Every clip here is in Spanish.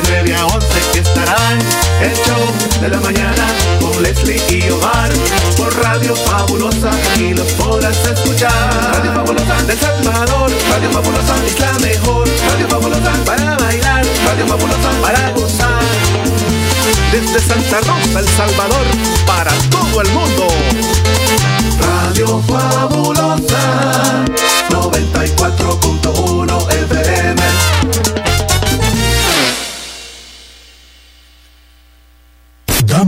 De 9 a 11 estarán el show de la mañana con Leslie y Omar por Radio Fabulosa y los podrás escuchar. Radio Fabulosa del Salvador, Radio Fabulosa es la mejor. Radio Fabulosa para bailar, Radio Fabulosa para gozar. Desde Santa Rosa, El Salvador, para todo el mundo. Radio Fabulosa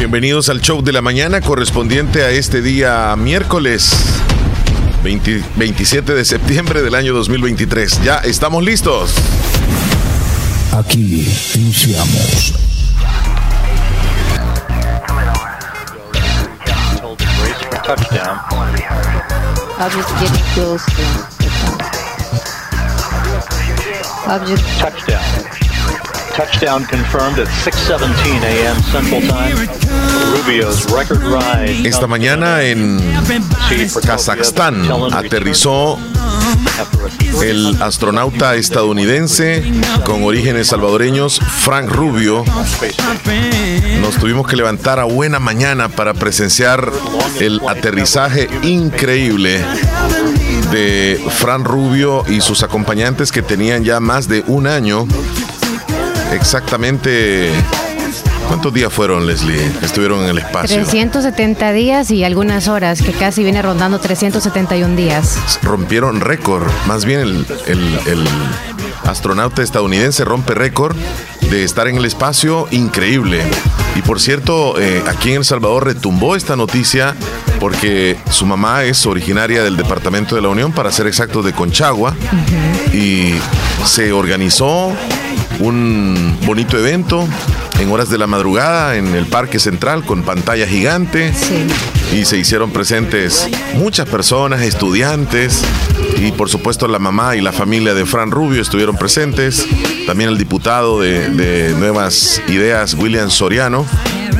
Bienvenidos al show de la mañana correspondiente a este día miércoles 20 27 de septiembre del año 2023. Ya estamos listos. Aquí iniciamos. Object Touchdown. Touchdown confirmed at 6:17 a.m. Central Time. Rubio's record ride. Esta mañana en Kazajstán aterrizó el astronauta estadounidense con orígenes salvadoreños Frank Rubio. Nos tuvimos que levantar a buena mañana para presenciar el aterrizaje increíble de Frank Rubio y sus acompañantes que tenían ya más de un año. Exactamente. ¿Cuántos días fueron, Leslie? Estuvieron en el espacio. 370 días y algunas horas, que casi viene rondando 371 días. rompieron récord. Más bien el, el- el astronauta estadounidense rompe récord de estar en el espacio increíble. Y por cierto, eh, aquí en El Salvador retumbó esta noticia porque su mamá es originaria del Departamento de la Unión, para ser exactos, de Conchagua. Y se organizó un bonito evento en horas de la madrugada en el Parque Central con pantalla gigante Sí. y se hicieron presentes muchas personas, estudiantes y por supuesto la mamá y la familia de Fran Rubio estuvieron presentes, también el diputado de, de Nuevas Ideas, William Soriano,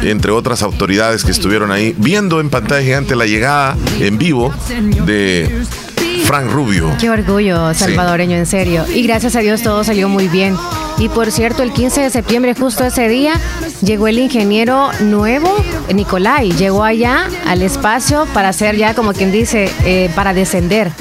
entre otras autoridades que estuvieron ahí viendo en pantalla gigante la llegada en vivo de Frank Rubio. Qué orgullo salvadoreño, en serio. Y gracias a Dios todo salió muy bien. Y por cierto, el 15 de septiembre, justo ese día, llegó el ingeniero nuevo, Nicolai. Llegó allá al espacio para hacer ya, como quien dice, eh, para descender.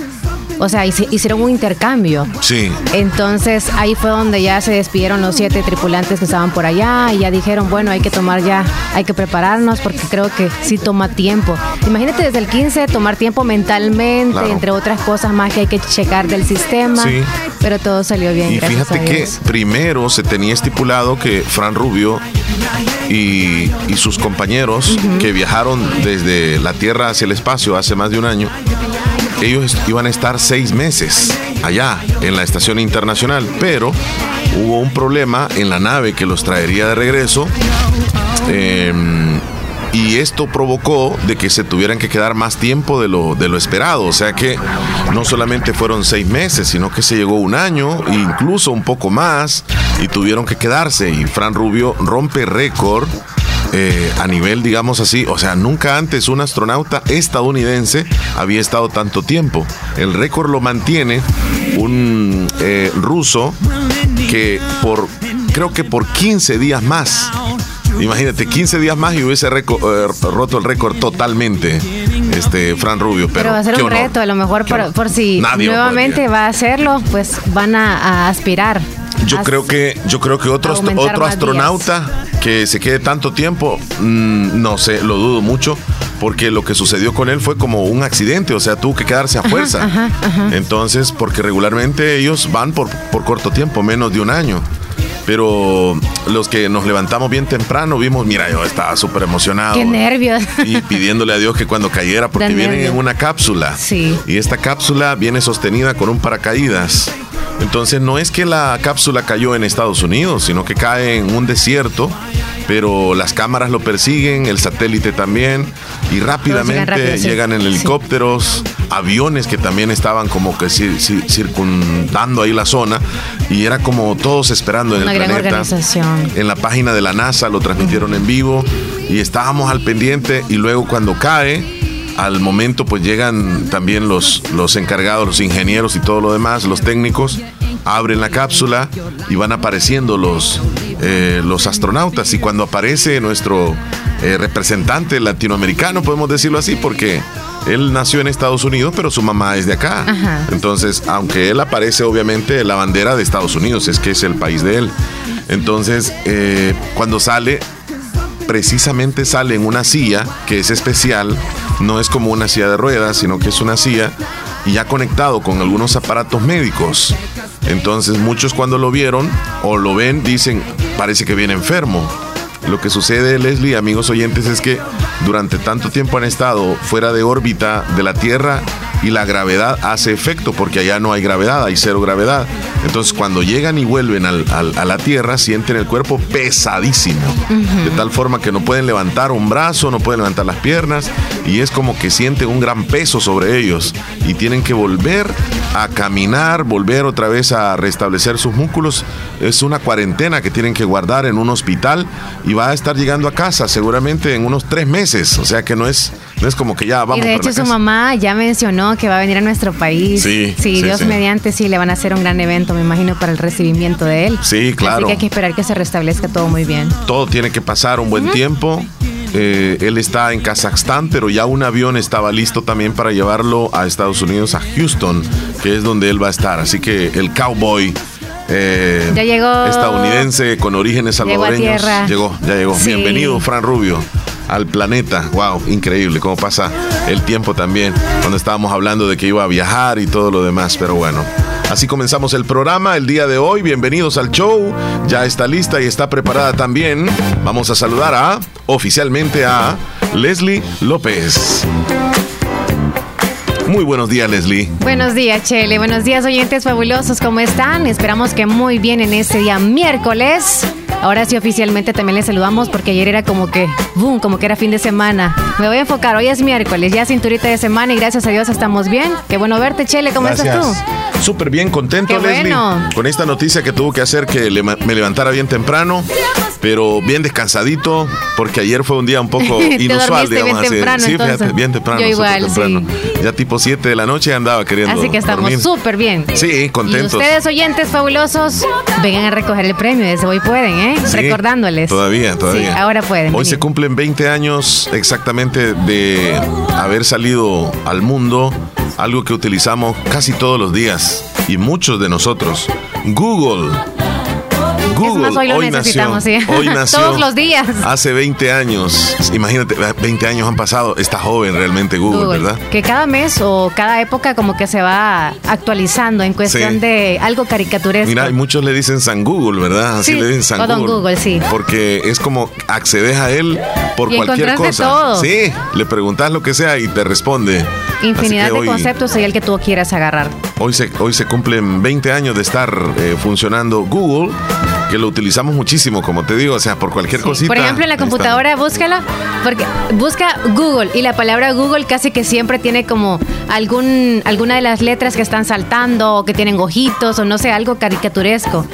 O sea, hici- hicieron un intercambio. Sí, Entonces ahí fue donde ya se despidieron los siete tripulantes que estaban por allá y ya dijeron, bueno, hay que tomar ya, hay que prepararnos porque creo que sí toma tiempo. Imagínate desde el 15 tomar tiempo mentalmente, Claro. entre otras cosas más que hay que checar del sistema, Sí. pero todo salió bien. Y fíjate que primero se tenía estipulado que Fran Rubio y, y sus compañeros que viajaron desde la Tierra hacia el espacio hace más de un año, ellos iban a estar seis meses allá en la estación internacional, pero hubo un problema en la nave que los traería de regreso. em, y esto provocó de que se tuvieran que quedar más tiempo de lo, de lo esperado. O sea que no solamente fueron seis meses, sino que se llegó un año, e incluso un poco más, y tuvieron que quedarse. Y Fran Rubio rompe récord eh, a nivel, digamos así, o sea, nunca antes un astronauta estadounidense había estado tanto tiempo. El récord lo mantiene un eh, ruso que por, creo que por 15 días más. Imagínate, 15 días más y hubiese eh, roto el récord totalmente, este Fran Rubio. Pero, Pero va a ser un honor, reto, a lo mejor por, si Nadie nuevamente va a hacerlo, pues van a, a aspirar. Yo creo que yo creo que otro, otro astronauta que se quede tanto tiempo, mm, no sé, lo dudo mucho, porque lo que sucedió con él fue como un accidente, o sea, tuvo que quedarse a fuerza. Entonces, porque regularmente ellos van por, por corto tiempo, menos de un año. Pero los que nos levantamos bien temprano vimos, mira, yo estaba súper emocionado. Qué nervios. Y pidiéndole a Dios que cuando cayera, porque vienen en una cápsula. Sí. Y esta cápsula viene sostenida con un paracaídas. Entonces no es que la cápsula cayó en Estados Unidos, sino que cae en un desierto, pero las cámaras lo persiguen, el satélite también, y rápidamente rápido, sí. llegan en Sí. helicópteros, aviones que también estaban como que cir- cir- circundando ahí la zona, y era como todos esperando en el gran planeta. organización. En la página de la NASA lo transmitieron en vivo y estábamos al pendiente y luego cuando cae, al momento pues llegan también los, los encargados, los ingenieros y todo lo demás, los técnicos, abren la cápsula y van apareciendo los, eh, los astronautas y cuando aparece nuestro eh, representante latinoamericano, podemos decirlo así, porque él nació en Estados Unidos, pero su mamá es de acá. Ajá. Entonces, aunque él aparece obviamente la bandera de Estados Unidos, es que es el país de él. Entonces, eh, cuando sale, precisamente sale en una silla que es especial, no es como una silla de ruedas, sino que es una silla y ya conectado con algunos aparatos médicos. Entonces muchos cuando lo vieron o lo ven dicen, parece que viene enfermo. Lo que sucede, Leslie, amigos oyentes, es que durante tanto tiempo han estado fuera de órbita de la Tierra y la gravedad hace efecto porque allá no hay gravedad, hay cero gravedad. Entonces cuando llegan y vuelven al- al- a la Tierra sienten el cuerpo pesadísimo, de tal forma que no pueden levantar un brazo, no pueden levantar las piernas y es como que sienten un gran peso sobre ellos y tienen que volver a caminar, volver otra vez a restablecer sus músculos. Es una cuarentena que tienen que guardar en un hospital y va a estar llegando a casa seguramente en unos tres meses, o sea que no es, no es como que ya vamos y de hecho su casa. mamá ya mencionó que va a venir a nuestro país. Sí, sí, Dios sí. mediante sí le van a hacer un gran evento, me imagino, para el recibimiento de él. Sí, claro. Así que hay que esperar que se restablezca todo muy bien. todo tiene que pasar un buen tiempo. Eh, él está en Kazajstán, pero ya un avión estaba listo también para llevarlo a Estados Unidos, a Houston, que es donde él va a estar. Así que el cowboy eh, Ya llegó. estadounidense con orígenes salvadoreños llegó, ya llegó. Sí. Bienvenido, Fran Rubio. Al planeta, wow, increíble cómo pasa el tiempo también, cuando estábamos hablando de que iba a viajar y todo lo demás, pero bueno, Así comenzamos el programa el día de hoy. Bienvenidos al show. Ya está lista y está preparada también. Vamos a saludar a oficialmente a Leslie López. Muy buenos días, Leslie. Buenos días, Chele. Buenos días, oyentes fabulosos. ¿Cómo están? Esperamos que muy bien en este día miércoles. Ahora sí, oficialmente también les saludamos porque ayer era como que, boom, como que era fin de semana. Me voy a enfocar. Hoy es miércoles, ya cinturita de semana y gracias a Dios estamos bien. Qué bueno verte, Chele. ¿Cómo estás tú? Súper bien, contento, Qué Leslie. bueno. Con esta noticia que tuvo que hacer que le- me levantara bien temprano, pero bien descansadito, porque ayer fue un día un poco Te inusual, bien digamos así. temprano, sí, fíjate, bien temprano. Yo igual, temprano. Ya tipo 7 de la noche andaba queriendo Así que estamos súper bien. Sí, contentos. Y ustedes, oyentes fabulosos, vengan a recoger el premio. Desde hoy pueden, ¿eh? Sí, Recordándoles. Todavía, todavía. Sí, ahora pueden. Hoy venir. se cumplen 20 años exactamente de haber salido al mundo, algo que utilizamos casi todos los días y muchos de nosotros. Google. Google más, hoy lo necesitamos, nació, sí. hoy nació Todos los días. Hace 20 años. Imagínate, 20 años han pasado. Está joven realmente Google, Google, ¿verdad? Que cada mes o cada época como que se va actualizando en cuestión Sí. de algo caricaturesco. Mira, y muchos le dicen San Google, ¿verdad? Así Sí, le dicen San o Don Google. Google, sí. Porque es como accedes a él por Y cualquier cosa. todo. Sí, le preguntas lo que sea y te responde. Infinidad de hoy, conceptos y el que tú quieras agarrar. Hoy se, hoy se cumplen 20 años de estar eh, funcionando Google, que lo utilizamos muchísimo, como te digo, o sea, por cualquier Sí. cosita. Por ejemplo, en la computadora búscala, porque busca Google y la palabra Google casi que siempre tiene como algún alguna de las letras que están saltando o que tienen ojitos o no sé, algo caricaturesco.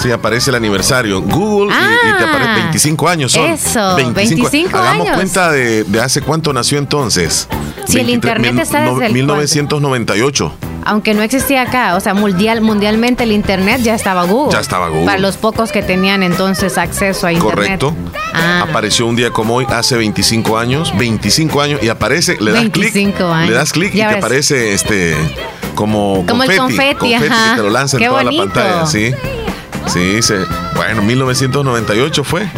Sí, aparece el aniversario. Google y- y, te Ah, aparece 25 años son. eso, 25 Hagamos años. cuenta de, de hace cuánto nació entonces. Sí, el internet está desde el 1998. Aunque no existía acá, o sea, mundial, mundialmente el internet ya estaba Google. Ya estaba Google. Para los pocos que tenían entonces acceso a internet. Correcto. Ah. Apareció un día como hoy, hace 25 años, 25 años, y aparece, le das clic, 25 años. le das clic y te aparece este como, Como el confeti, ajá. que te lo lanza en toda la pantalla, sí. Sí, se, bueno, 1998 fue.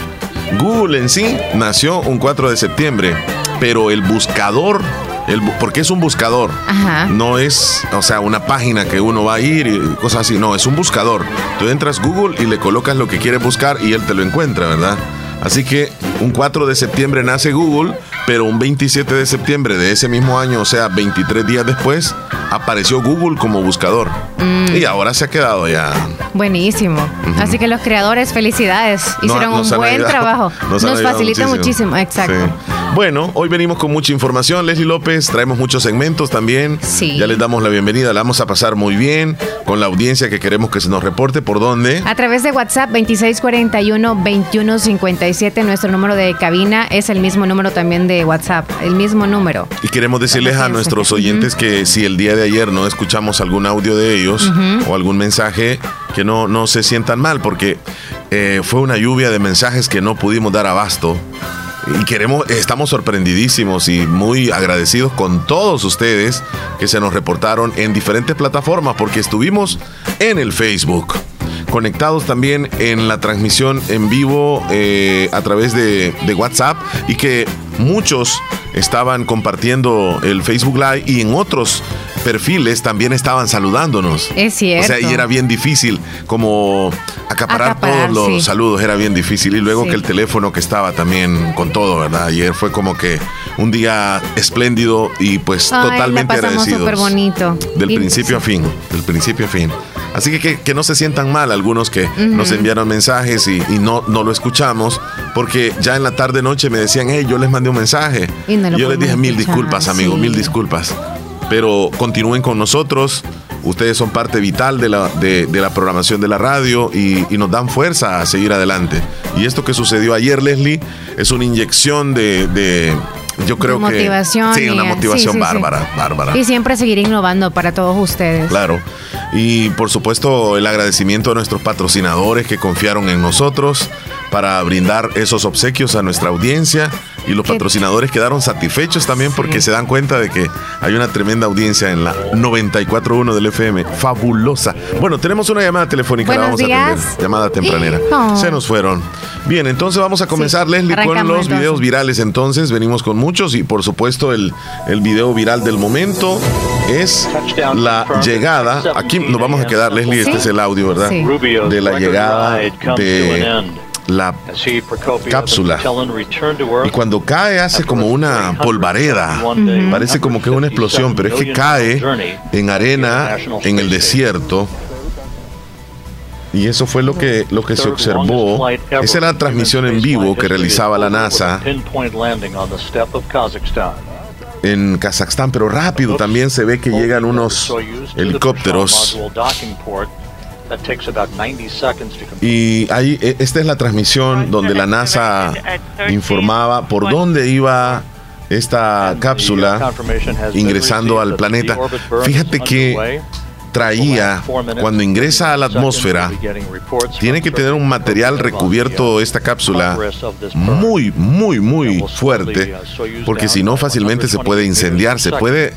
Google en sí nació un 4 de septiembre, pero el buscador El porque es un buscador. Ajá. No es, o sea, una página que uno va a ir y cosas así. No, es un buscador. Tú entras Google y le colocas lo que quieres buscar y él te lo encuentra, ¿verdad? Así que un 4 de septiembre nace Google, pero un 27 de septiembre de ese mismo año, o sea, 23 días después, apareció Google como buscador. Mm. Y ahora se ha quedado ya. Buenísimo. Así que los creadores, felicidades. No- Hicieron nos un buen ayudado- trabajo. nos Nos, facilita muchísimo. Exacto. Sí. Bueno, hoy venimos con mucha información. Leslie López, traemos muchos segmentos también. Sí. Ya les damos la bienvenida, la vamos a pasar muy bien con la audiencia que queremos que se nos reporte por dónde. A través de WhatsApp 2641-2157, nuestro número de cabina es el mismo número también de WhatsApp, el mismo número. Y queremos decirles a nuestros oyentes que si el día de ayer no escuchamos algún audio de ellos o algún mensaje, que no, no se sientan mal, porque eh, fue una lluvia de mensajes que no pudimos dar abasto. Y queremos, estamos sorprendidísimos y muy agradecidos con todos ustedes que se nos reportaron en diferentes plataformas, porque estuvimos en el Facebook, conectados también en la transmisión en vivo eh, a través de, de WhatsApp y que muchos estaban compartiendo el Facebook Live y en otros perfiles también estaban saludándonos. Es cierto. O sea, y era bien difícil como acaparar, Acaparar, todos los saludos, era bien difícil. Y luego Sí. que el teléfono que estaba también con todo, ¿verdad? Ayer fue como que un día espléndido y pues Ay, totalmente agradecidos. súper bonito. Del principio a fin, del principio a fin. Así que, que, que no se sientan mal algunos que nos enviaron mensajes y, y no, no lo escuchamos, porque ya en la tarde noche me decían, hey, yo les mandé un mensaje. Y no lo yo les dije mil escuchar, disculpas, amigo, mil disculpas. Pero continúen con nosotros. Ustedes son parte vital de la, de, de la programación de la radio y, y nos dan fuerza a seguir adelante. Y esto que sucedió ayer, Leslie, es una inyección de, de- yo creo que... motivación. Sí, una motivación sí, sí, sí. bárbara, bárbara. Y siempre seguir innovando para todos ustedes. Claro. Y por supuesto el agradecimiento a nuestros patrocinadores que confiaron en nosotros para brindar esos obsequios a nuestra audiencia. Y los patrocinadores quedaron satisfechos también porque se dan cuenta de que hay una tremenda audiencia en la 94.1 del FM. Fabulosa. Bueno, tenemos una llamada telefónica, la vamos a atender. días. Llamada tempranera. Oh. Se nos fueron. Bien, entonces vamos a comenzar, Sí, Leslie, con arrancamos los entonces. videos virales. Entonces, venimos con muchos y por supuesto el, el video viral del momento es la llegada. Aquí nos vamos a quedar, Leslie, este Sí. es el audio, ¿verdad? Sí. De la llegada de. La cápsula. y cuando cae hace como una polvareda. Parece como que es una explosión, pero es que cae en arena en el desierto. Y eso fue lo que, lo que se observó. Esa era la transmisión en vivo que realizaba la NASA en Kazajstán, pero rápido también se ve que llegan unos helicópteros. Y ahí, e- esta es la transmisión donde la NASA informaba por dónde iba esta cápsula ingresando al planeta. Fíjate que traía, cuando ingresa a la atmósfera, tiene que tener un material recubierto esta cápsula muy, muy, muy fuerte, porque si no fácilmente se puede incendiar, se puede,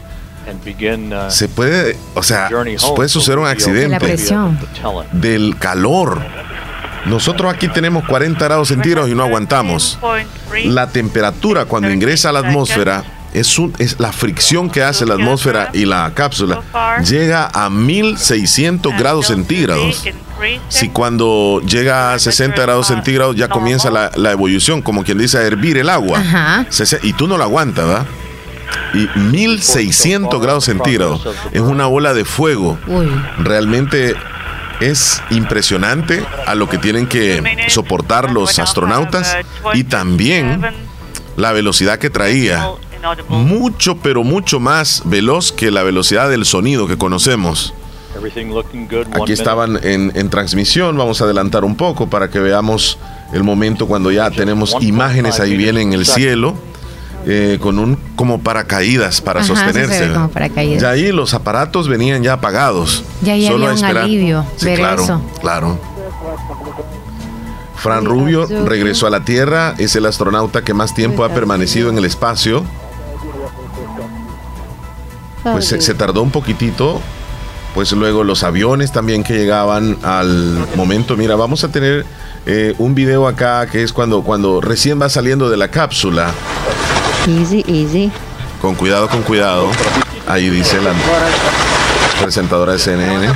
se puede, o sea, puede suceder un accidente del calor. Nosotros aquí tenemos 40 grados centígrados y no aguantamos. La temperatura cuando ingresa a la atmósfera es, un- es la fricción que hace la atmósfera y la cápsula llega a 1600 grados centígrados. Si cuando llega a 60 grados centígrados ya comienza la, la ebullición, como quien dice, a hervir el agua. Ajá. Y tú no la aguantas, ¿verdad? Y 1600 grados centígrados es una bola de fuego. Uy. Realmente es impresionante a lo que tienen que soportar los astronautas y también la velocidad que traía. Mucho, pero mucho más veloz que la velocidad del sonido que conocemos. Aquí estaban en, en transmisión, vamos a adelantar un poco para que veamos el momento cuando ya tenemos imágenes ahí bien en el cielo. Eh, con un como paracaídas para Ajá, sostenerse. como paracaídas. Ya ahí los aparatos venían ya apagados. Ya ahí Solo había un esperar. alivio Sí, ver claro, eso. claro. Fran Rubio regresó a la Tierra, es el astronauta que más tiempo ha permanecido en el espacio. Pues se, se tardó un poquitito. Pues luego los aviones también que llegaban al momento. Mira, vamos a tener eh, un video acá que es cuando, cuando recién va saliendo de la cápsula. Easy, easy. Con cuidado, con cuidado. Ahí dice la presentadora de CNN.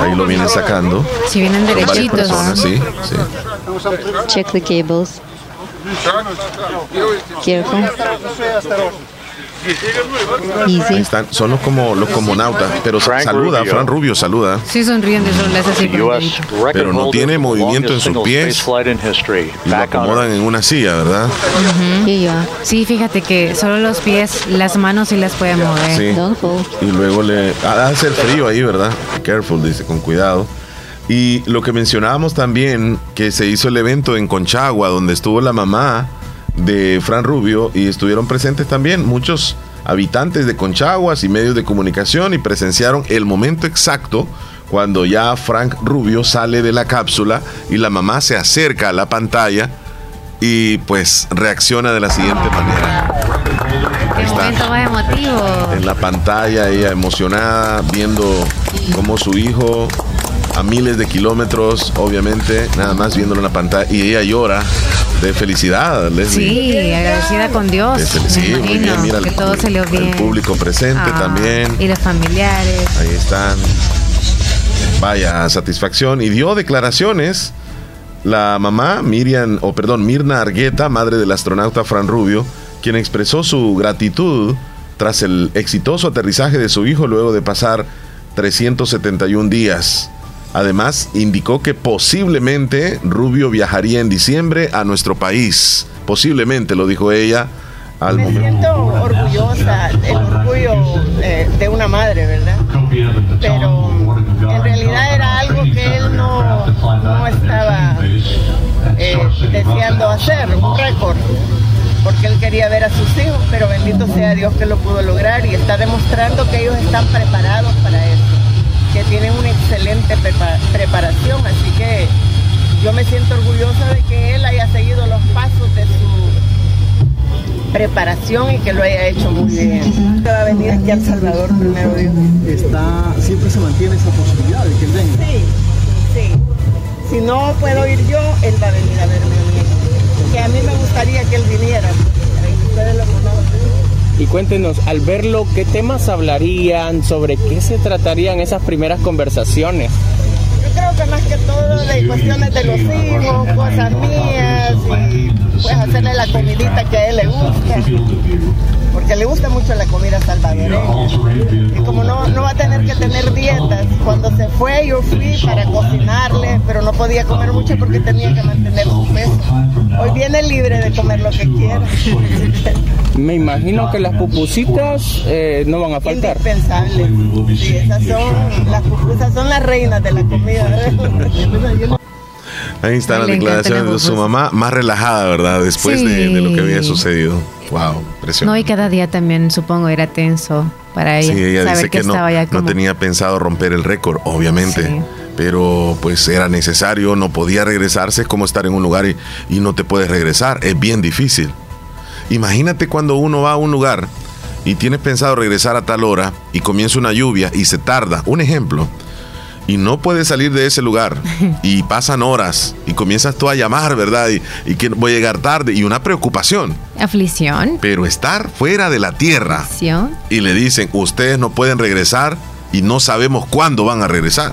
Ahí lo vienen sacando. Si vienen derechitos. personas, sí, sí. Check the cables. Careful. Ahí Easy. están, son los como los comonautas, pero Frank saluda, Rubio. Fran Rubio saluda, Sí, sonriendo, hace así. Pero no tiene movimiento en sus pies. y lo acomodan en una silla, ¿verdad? Sí, fíjate que solo los pies, las manos sí las puede mover. Sí. Y luego le ha de hacer frío ahí, ¿verdad? Careful, dice, con cuidado. Y lo que mencionábamos también, que se hizo el evento en Conchagua, donde estuvo la mamá de Fran Rubio y estuvieron presentes también muchos habitantes de Conchaguas y medios de comunicación y presenciaron el momento exacto cuando ya Frank Rubio sale de la cápsula y la mamá se acerca a la pantalla y pues reacciona de la siguiente manera. Qué está. momento más emotivo. en la pantalla, ella emocionada, viendo cómo su hijo a miles de kilómetros, obviamente, nada más viéndolo en la pantalla, y ella llora de felicidad, Leslie. Sí, agradecida con Dios. De muy bien, mira, el que todo pu- salió el bien. público presente Ah, también. Y los familiares. Ahí están. Vaya satisfacción. Y dio declaraciones la mamá Miriam, o perdón, Mirna Argueta, madre del astronauta Fran Rubio, quien expresó su gratitud tras el exitoso aterrizaje de su hijo luego de pasar 371 días. Además, indicó que posiblemente Rubio viajaría en diciembre a nuestro país. Posiblemente, lo dijo ella al Me momento. siento orgullosa, el orgullo eh, de una madre, ¿verdad? Pero en realidad era algo que él no, no estaba eh, deseando hacer, un récord, porque él quería ver a sus hijos, pero bendito sea Dios que lo pudo lograr y está demostrando que ellos están preparados para eso, que tienen una excelente prepa- preparación, así que yo me siento orgullosa de que él haya seguido los pasos de su preparación y que lo haya hecho muy bien. Va a venir aquí a El Salvador primero Dios. está, siempre se mantiene esa posibilidad de que él venga. Sí, sí. Si no puedo ir yo, él va a venir a verme a mí. Que a mí me gustaría que él viniera. Ustedes lo conocen. Y cuéntenos, al verlo, ¿qué temas hablarían? ¿Sobre qué se tratarían esas primeras conversaciones? Yo creo que más que todo de cuestiones de los hijos, cosas mías y pues hacerle la comidita que a él le gusta. Porque le gusta mucho la comida salvadoreña. Y como no, no va a tener que tener dietas, cuando se fue yo fui para cocinarle, pero no podía comer mucho porque tenía que mantener su peso. Hoy viene libre de comer lo que quiera. Me imagino que las pupusitas eh, no van a faltar. Indispensables. Sí, esas son las pupusas, son las reinas de la comida. Ahí declaraciones la de su mamá, más relajada, ¿verdad? Después de, de lo que había sucedido. Wow, No, impresionante. y cada día también supongo era tenso para ella. Sí, ella saber dice que, no, no tenía pensado romper el récord, obviamente. Sí. Pero pues era necesario, no podía regresarse, es como estar en un lugar y, y no te puedes regresar. Es bien difícil. Imagínate cuando uno va a un lugar y tiene pensado regresar a tal hora y comienza una lluvia y se tarda. Un ejemplo. Y no puedes salir de ese lugar y pasan horas y comienzas tú a llamar, ¿verdad? Y, y que voy a llegar tarde y una preocupación. Aflicción. Pero estar fuera de la tierra Aflicción. y le dicen, ustedes no pueden regresar y no sabemos cuándo van a regresar.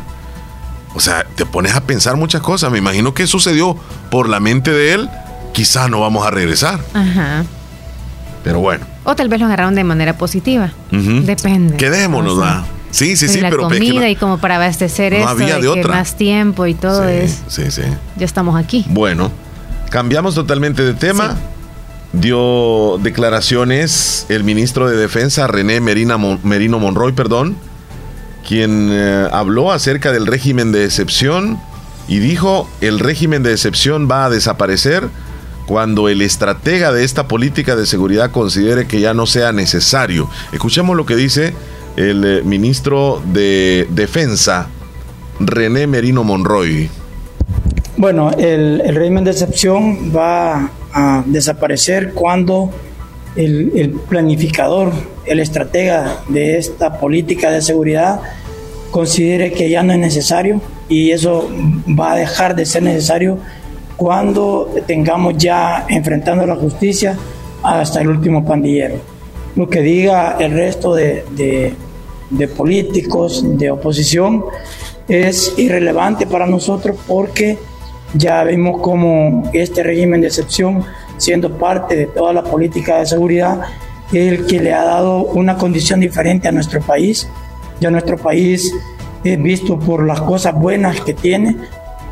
O sea, te pones a pensar muchas cosas. Me imagino que sucedió por la mente de él. Quizás no vamos a regresar. Ajá. Pero bueno. O tal vez lo agarraron de manera positiva. Depende. Quedémonos, O. Sí, sí, sí, la pero es que comida no- y como para abastecer no había de otra. más tiempo y todo sí, es sí, sí. ya estamos aquí Bueno, cambiamos totalmente de tema. Dio declaraciones el ministro de Defensa, René Merina Mon- Merino Monroy, perdón, quien eh, habló acerca del régimen de excepción y dijo, el régimen de excepción va a desaparecer cuando el estratega de esta política de seguridad considere que ya no sea necesario. Escuchemos lo que dice el eh, ministro de Defensa, René Merino Monroy. Bueno, el, régimen de excepción va a desaparecer cuando el, planificador, el estratega de esta política de seguridad considere que ya no es necesario y eso va a dejar de ser necesario cuando tengamos ya enfrentando la justicia hasta el último pandillero. lo que diga el resto de, de políticos de oposición es irrelevante para nosotros porque ya vimos como este régimen de excepción, siendo parte de toda la política de seguridad, el que le ha dado una condición diferente a nuestro país. Ya nuestro país es visto por las cosas buenas que tiene.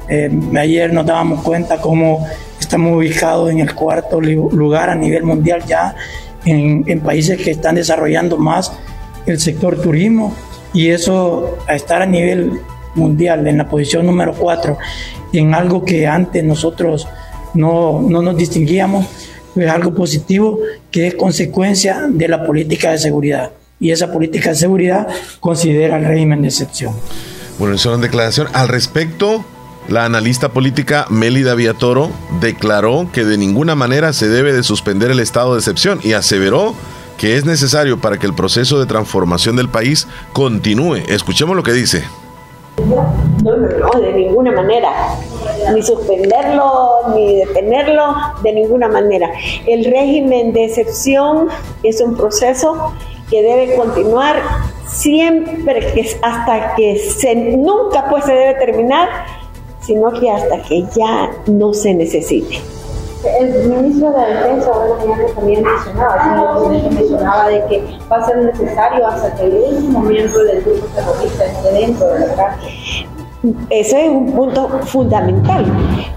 Eh, ayer nos dábamos cuenta cómo estamos ubicados en el cuarto lugar a nivel mundial ya en países que están desarrollando más el sector turismo y eso a estar a nivel mundial en la posición número 4 en algo que antes nosotros no, no nos distinguíamos, es algo positivo que es consecuencia de la política de seguridad. Y esa política de seguridad considera el régimen de excepción. Bueno, eso es una declaración. Al respecto, la analista política Mélida Viatoro declaró que de ninguna manera se debe de suspender el estado de excepción y aseveró que es necesario para que el proceso de transformación del país continúe. Escuchemos lo que dice. No, no, no, de ninguna manera. Ni suspenderlo, ni detenerlo, de ninguna manera. El régimen de excepción es un proceso que debe continuar siempre que hasta que se nunca pues se debe terminar, sino que hasta que ya no se necesite. El ministro de la Defensa mañana también mencionaba, mencionaba de que va a ser necesario hasta que el último miembro del grupo terrorista esté dentro de la cárcel. Ese es un punto fundamental.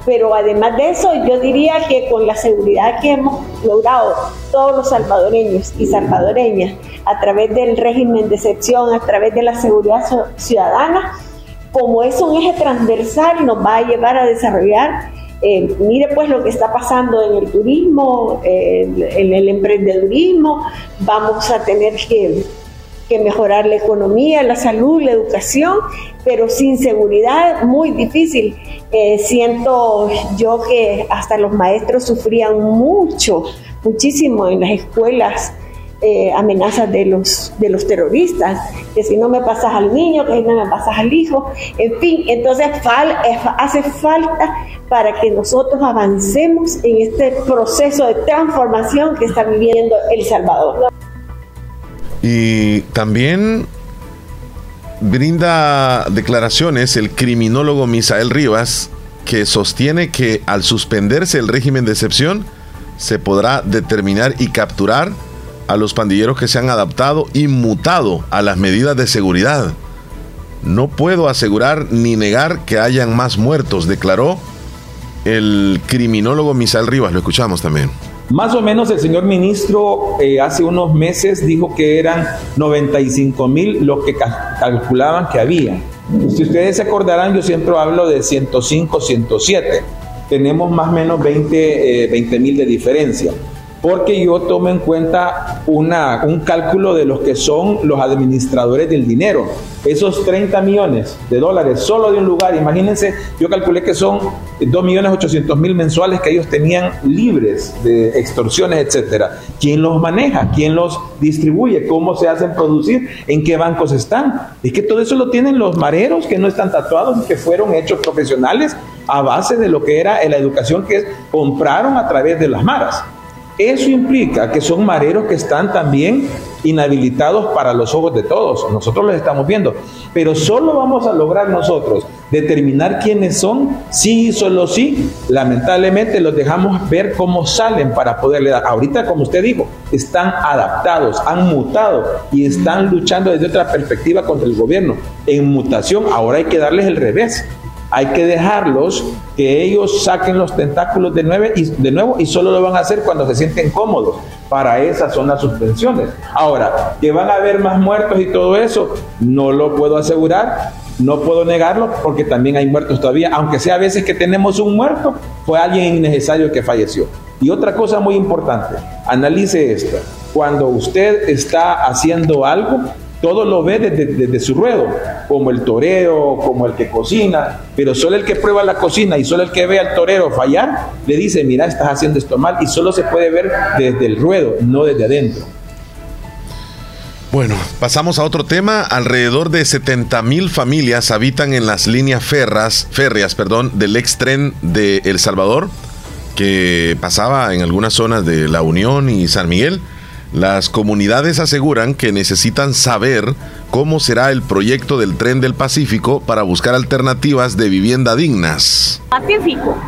Pero además de eso, yo diría que con la seguridad que hemos logrado todos los salvadoreños y salvadoreñas a través del régimen de excepción, a través de la seguridad ciudadana, como es un eje transversal, nos va a llevar a desarrollar eh, mire pues lo que está pasando en el turismo, en el emprendedurismo, vamos a tener que, mejorar la economía, la salud, la educación, pero sin seguridad muy difícil. Eh, siento yo que hasta los maestros sufrían mucho, muchísimo en las escuelas eh, amenazas de los, de los terroristas, que si no me pasas al niño, que si no me pasas al hijo, en fin, entonces hace falta para que nosotros avancemos en este proceso de transformación que está viviendo El Salvador. Y también brinda declaraciones el criminólogo Misael Rivas, que sostiene que al suspenderse el régimen de excepción, se podrá determinar y capturar a los pandilleros que se han adaptado y mutado a las medidas de seguridad. No puedo asegurar ni negar que hayan más muertos, declaró el criminólogo Misael Rivas. Lo escuchamos también. Más o menos el señor ministro eh, hace unos meses dijo que eran 95 mil los que calculaban que había. Si ustedes se acordarán, yo siempre hablo de 105, 107. Tenemos más o menos 20 eh, mil de diferencia porque yo tomo en cuenta un cálculo de los que son los administradores del dinero. Esos 30 millones de dólares solo de un lugar, imagínense, yo calculé que son 2 millones 800 mil mensuales que ellos tenían libres de extorsiones, etcétera. ¿Quién los maneja? ¿Quién los distribuye? ¿Cómo se hacen producir? ¿En qué bancos están? Es que todo eso lo tienen los mareros que no están tatuados y que fueron hechos profesionales a base de lo que era la educación que compraron a través de las maras. Eso implica que son mareros que están también inhabilitados para los ojos de todos. Nosotros los estamos viendo. Pero solo vamos a lograr nosotros determinar quiénes son, sí y solo sí. Lamentablemente los dejamos ver cómo salen para poderle dar. Ahorita, como usted dijo, están adaptados, han mutado y están luchando desde otra perspectiva contra el gobierno. En mutación, ahora hay que darles el revés hay que dejarlos que ellos saquen los tentáculos de, y, de nuevo y solo lo van a hacer cuando se sienten cómodos. Para esas son las suspensiones. Ahora, que van a haber más muertos y todo eso, no lo puedo asegurar, no puedo negarlo porque también hay muertos todavía, aunque sea a veces que tenemos un muerto, fue alguien innecesario que falleció. Y otra cosa muy importante, analice esto. Cuando usted está haciendo algo, todo lo ve desde, su ruedo, como el torero, como el que cocina, pero solo el que prueba la cocina y solo el que ve al torero fallar, le dice, mira, estás haciendo esto mal y solo se puede ver desde el ruedo, no desde adentro. Bueno, pasamos a otro tema. Alrededor de 70 mil familias habitan en las líneas ferras, férreas perdón, del ex tren de El Salvador, que pasaba en algunas zonas de La Unión y San Miguel Las comunidades aseguran que necesitan saber cómo será el proyecto del tren del Pacífico para buscar alternativas de vivienda dignas. Pacífico,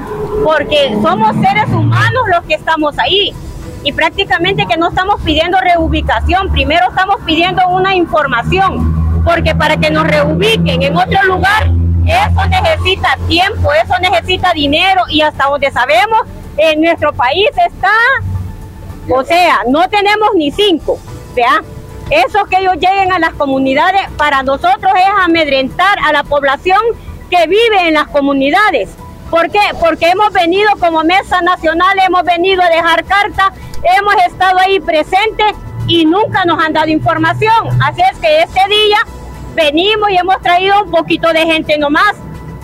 porque somos seres humanos los que estamos ahí y prácticamente que no estamos pidiendo reubicación, primero estamos pidiendo una información, porque para que nos reubiquen en otro lugar, eso necesita tiempo, eso necesita dinero y hasta donde sabemos, en nuestro país está o sea, no tenemos ni cinco, ¿vea? Eso que ellos lleguen a las comunidades para nosotros es amedrentar a la población que vive en las comunidades. ¿Por qué? Porque hemos venido como Mesa Nacional, hemos venido a dejar carta, hemos estado ahí presentes y nunca nos han dado información. Así es que este día venimos y hemos traído un poquito de gente nomás.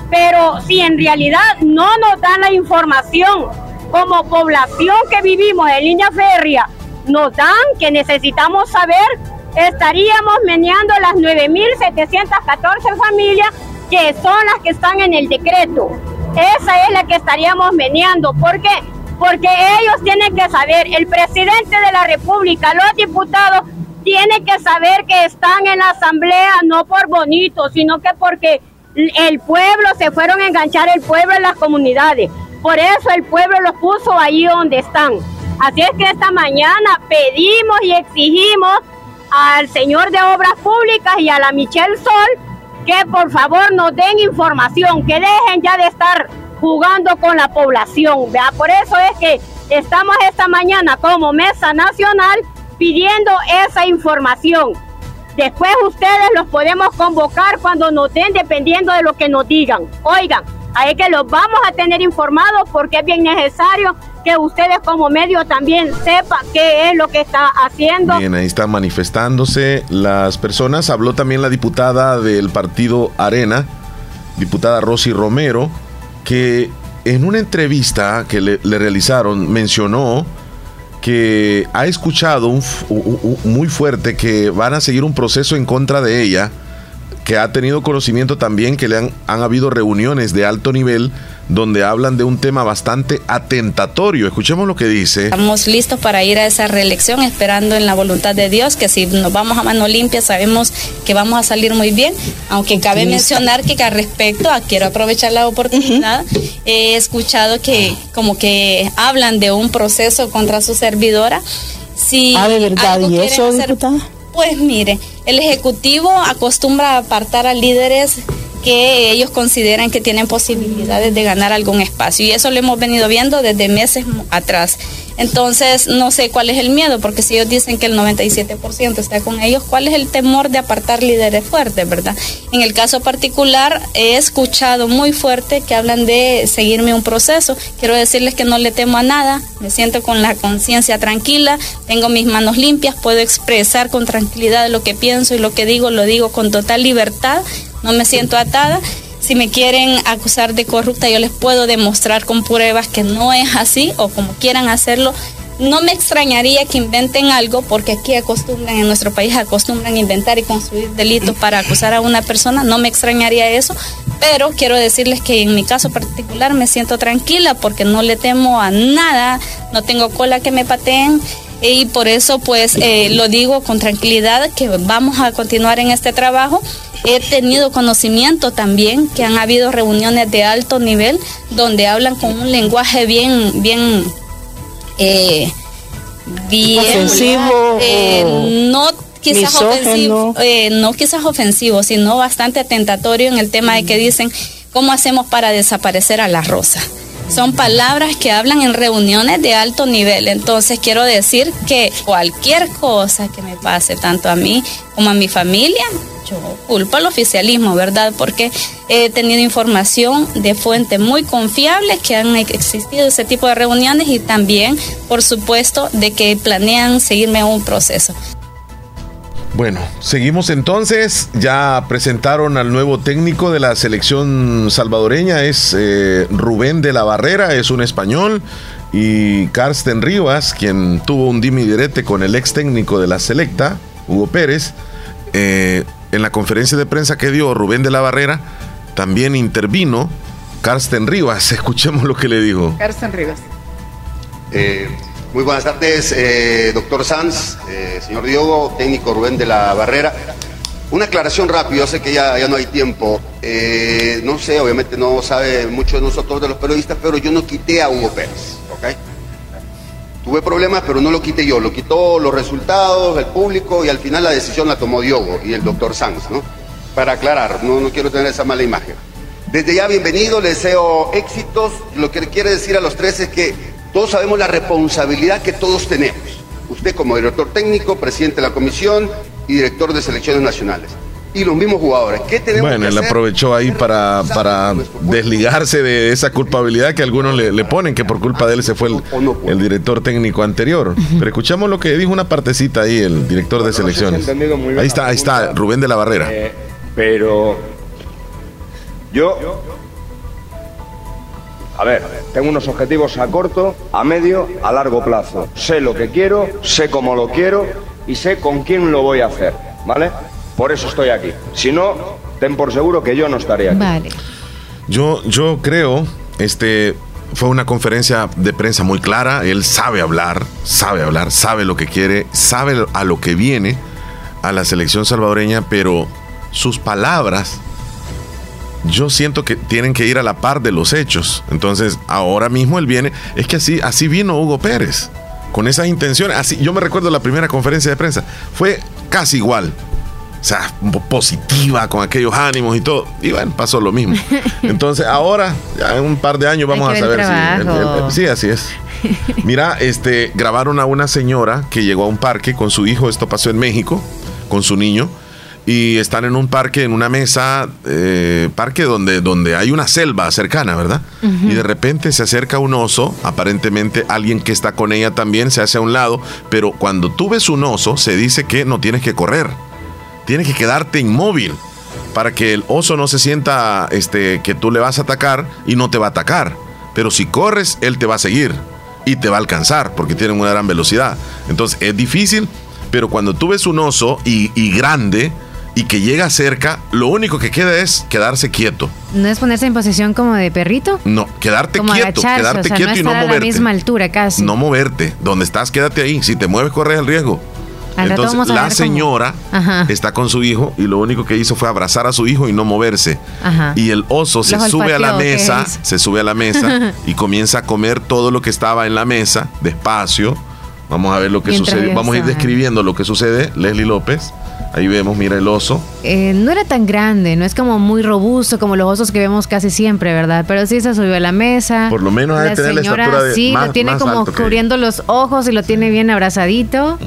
Pero si en realidad no nos dan la información como población que vivimos en línea férrea nos dan que necesitamos saber, estaríamos meneando las 9.714 familias que son las que están en el decreto. Esa es la que estaríamos meneando. ¿Por qué? Porque ellos tienen que saber, el presidente de la República, los diputados, tienen que saber que están en la asamblea no por bonito, sino que porque el pueblo, se fueron a enganchar el pueblo en las comunidades. Por eso el pueblo los puso ahí donde están. Así es que esta mañana pedimos y exigimos al señor de Obras Públicas y a la Michelle Sol que por favor nos den información, que dejen ya de estar jugando con la población. Por eso es que estamos esta mañana como Mesa Nacional pidiendo esa información. Después ustedes los podemos convocar cuando nos den dependiendo de lo que nos digan. Oigan, Ahí que los vamos a tener informados porque es bien necesario que ustedes como medio también sepan qué es lo que está haciendo. Bien, ahí están manifestándose las personas. Habló también la diputada del partido Arena, diputada Rosy Romero, que en una entrevista que le, realizaron mencionó que ha escuchado muy fuerte que van a seguir un proceso en contra de ella que ha tenido conocimiento también que le han, han habido reuniones de alto nivel donde hablan de un tema bastante atentatorio. Escuchemos lo que dice. Estamos listos para ir a esa reelección, esperando en la voluntad de Dios que si nos vamos a mano limpia sabemos que vamos a salir muy bien, aunque cabe mencionar que al respecto, ah, quiero aprovechar la oportunidad, he escuchado que como que hablan de un proceso contra su servidora. Si ah, de verdad, ¿y eso, diputada? Pues mire, el Ejecutivo acostumbra a apartar a líderes que ellos consideran que tienen posibilidades de ganar algún espacio. Y eso lo hemos venido viendo desde meses atrás. Entonces, no sé cuál es el miedo, porque si ellos dicen que el 97% está con ellos, ¿cuál es el temor de apartar líderes fuertes, verdad? En el caso particular, he escuchado muy fuerte que hablan de seguirme un proceso. Quiero decirles que no le temo a nada, me siento con la conciencia tranquila, tengo mis manos limpias, puedo expresar con tranquilidad lo que pienso y lo que digo, lo digo con total libertad, no me siento atada si me quieren acusar de corrupta, yo les puedo demostrar con pruebas que no es así o como quieran hacerlo. No me extrañaría que inventen algo, porque aquí acostumbran, en nuestro país acostumbran inventar y construir delitos para acusar a una persona. No me extrañaría eso, pero quiero decirles que en mi caso particular me siento tranquila porque no le temo a nada, no tengo cola que me pateen y por eso pues eh, lo digo con tranquilidad que vamos a continuar en este trabajo He tenido conocimiento también que han habido reuniones de alto nivel donde hablan con un lenguaje bien, bien, eh, bien ofensivo, eh, no quizás ofensivo, eh, no quizás ofensivo, sino bastante atentatorio en el tema de que dicen cómo hacemos para desaparecer a la rosa. Son palabras que hablan en reuniones de alto nivel. Entonces quiero decir que cualquier cosa que me pase, tanto a mí como a mi familia, culpa al oficialismo, ¿verdad? Porque he tenido información de fuentes muy confiables que han existido ese tipo de reuniones y también, por supuesto, de que planean seguirme un proceso. Bueno, seguimos entonces. Ya presentaron al nuevo técnico de la selección salvadoreña, es eh, Rubén de la Barrera, es un español, y Carsten Rivas, quien tuvo un dimidirete con el ex técnico de la selecta, Hugo Pérez. Eh, en la conferencia de prensa que dio Rubén de la Barrera, también intervino Carsten Rivas. Escuchemos lo que le dijo. Carsten Rivas. Eh, Muy buenas tardes, eh, doctor Sanz, eh, señor Diogo, técnico Rubén de la Barrera. Una aclaración rápida, sé que ya, no hay tiempo. Eh, no sé, obviamente no sabe mucho de nosotros, de los periodistas, pero yo no quité a Hugo Pérez, ¿ok? Tuve problemas, pero no lo quité yo, lo quitó los resultados, el público, y al final la decisión la tomó Diogo y el doctor Sanz, ¿no? Para aclarar, no, no quiero tener esa mala imagen. Desde ya, bienvenido, les deseo éxitos. Lo que quiere decir a los tres es que todos sabemos la responsabilidad que todos tenemos. Usted como director técnico, presidente de la comisión y director de selecciones nacionales. Y los mismos jugadores. ¿Qué tenemos Bueno, que él hacer? aprovechó ahí para, para desligarse de esa culpabilidad que algunos le, le ponen, que por culpa de él se fue el, el director técnico anterior. Pero escuchamos lo que dijo una partecita ahí el director de selecciones. Ahí está, ahí está, Rubén de la Barrera. Eh, pero yo, a ver, tengo unos objetivos a corto, a medio, a largo plazo. Sé lo que quiero, sé cómo lo quiero y sé con quién lo voy a hacer, ¿vale? Por eso estoy aquí. Si no, ten por seguro que yo no estaría aquí. Vale. Yo, yo creo, este, fue una conferencia de prensa muy clara. Él sabe hablar, sabe hablar, sabe lo que quiere, sabe a lo que viene a la selección salvadoreña, pero sus palabras, yo siento que tienen que ir a la par de los hechos. Entonces, ahora mismo él viene, es que así, así vino Hugo Pérez, con esas intenciones. Así, yo me recuerdo la primera conferencia de prensa, fue casi igual. O sea, positiva, con aquellos ánimos y todo. Y bueno, pasó lo mismo. Entonces, ahora, ya en un par de años, vamos a saber si. el- el- trabajo. sí, así es. Mira, este, grabaron a una señora que llegó a un parque con su hijo, esto pasó en México, con su niño, y están en un parque, en una mesa, eh, parque donde, donde hay una selva cercana, ¿verdad? Y de repente se acerca un oso, aparentemente alguien que está con ella también se hace a un lado, pero cuando tú ves un oso, se dice que no tienes que correr, tienes que quedarte inmóvil para que el oso no se sienta este, que tú le vas a atacar y no te va a atacar. Pero si corres, él te va a seguir y te va a alcanzar porque tienen una gran velocidad. Entonces es difícil, pero cuando tú ves un oso y, y grande y que llega cerca, lo único que queda es quedarse quieto. ¿No es ponerse en posición como de perrito? No, quedarte como quieto, quedarte o sea, quieto no y no estar a la moverte. misma altura casi. No moverte. Donde estás, quédate ahí. Si te mueves, corres el riesgo. Al Entonces, la cómo- señora Ajá. está con su hijo y lo único que hizo fue abrazar a su hijo y no moverse. Ajá. Y el oso se Los sube a la olfateó, ¿qué mesa, es? se sube a la mesa y comienza a comer todo lo que estaba en la mesa, despacio. Vamos a ver lo que Mientras sucede. Vamos a ir describiendo lo que sucede. Leslie López. Ahí vemos, mira el oso. Eh, no era tan grande, no es como muy robusto como los osos que vemos casi siempre, ¿verdad? Pero sí se subió a la mesa. Por lo menos la tener señora de- sí más- lo tiene como cubriendo los ojos y lo tiene bien abrazadito.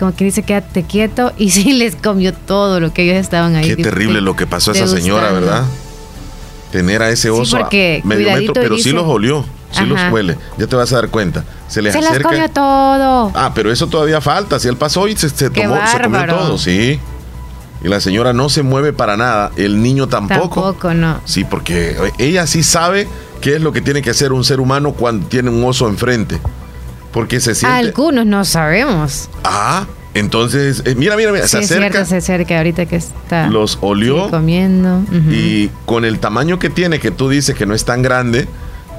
Como que dice quédate quieto y sí les comió todo lo que ellos estaban ahí. Qué terrible lo que pasó a esa señora. ¿verdad? Tener a ese Sí, oso a porque medio metro, pero sí los olió, sí los Ajá. huele. Ya te vas a dar cuenta. Se les Se las comió todo. Ah, pero eso todavía falta. Si él pasó y se, se tomó, se comió todo, sí. Y la señora no se mueve para nada. El niño tampoco. Tampoco, no. Sí, porque ella sí sabe qué es lo que tiene que hacer un ser humano cuando tiene un oso enfrente. Porque se siente. Algunos no sabemos. Ah, entonces, eh, mira, mira, mira, Sí, se es acerca, cierto, se acerca ahorita que está los olió comiendo. Y con el tamaño que tiene, que tú dices que no es tan grande,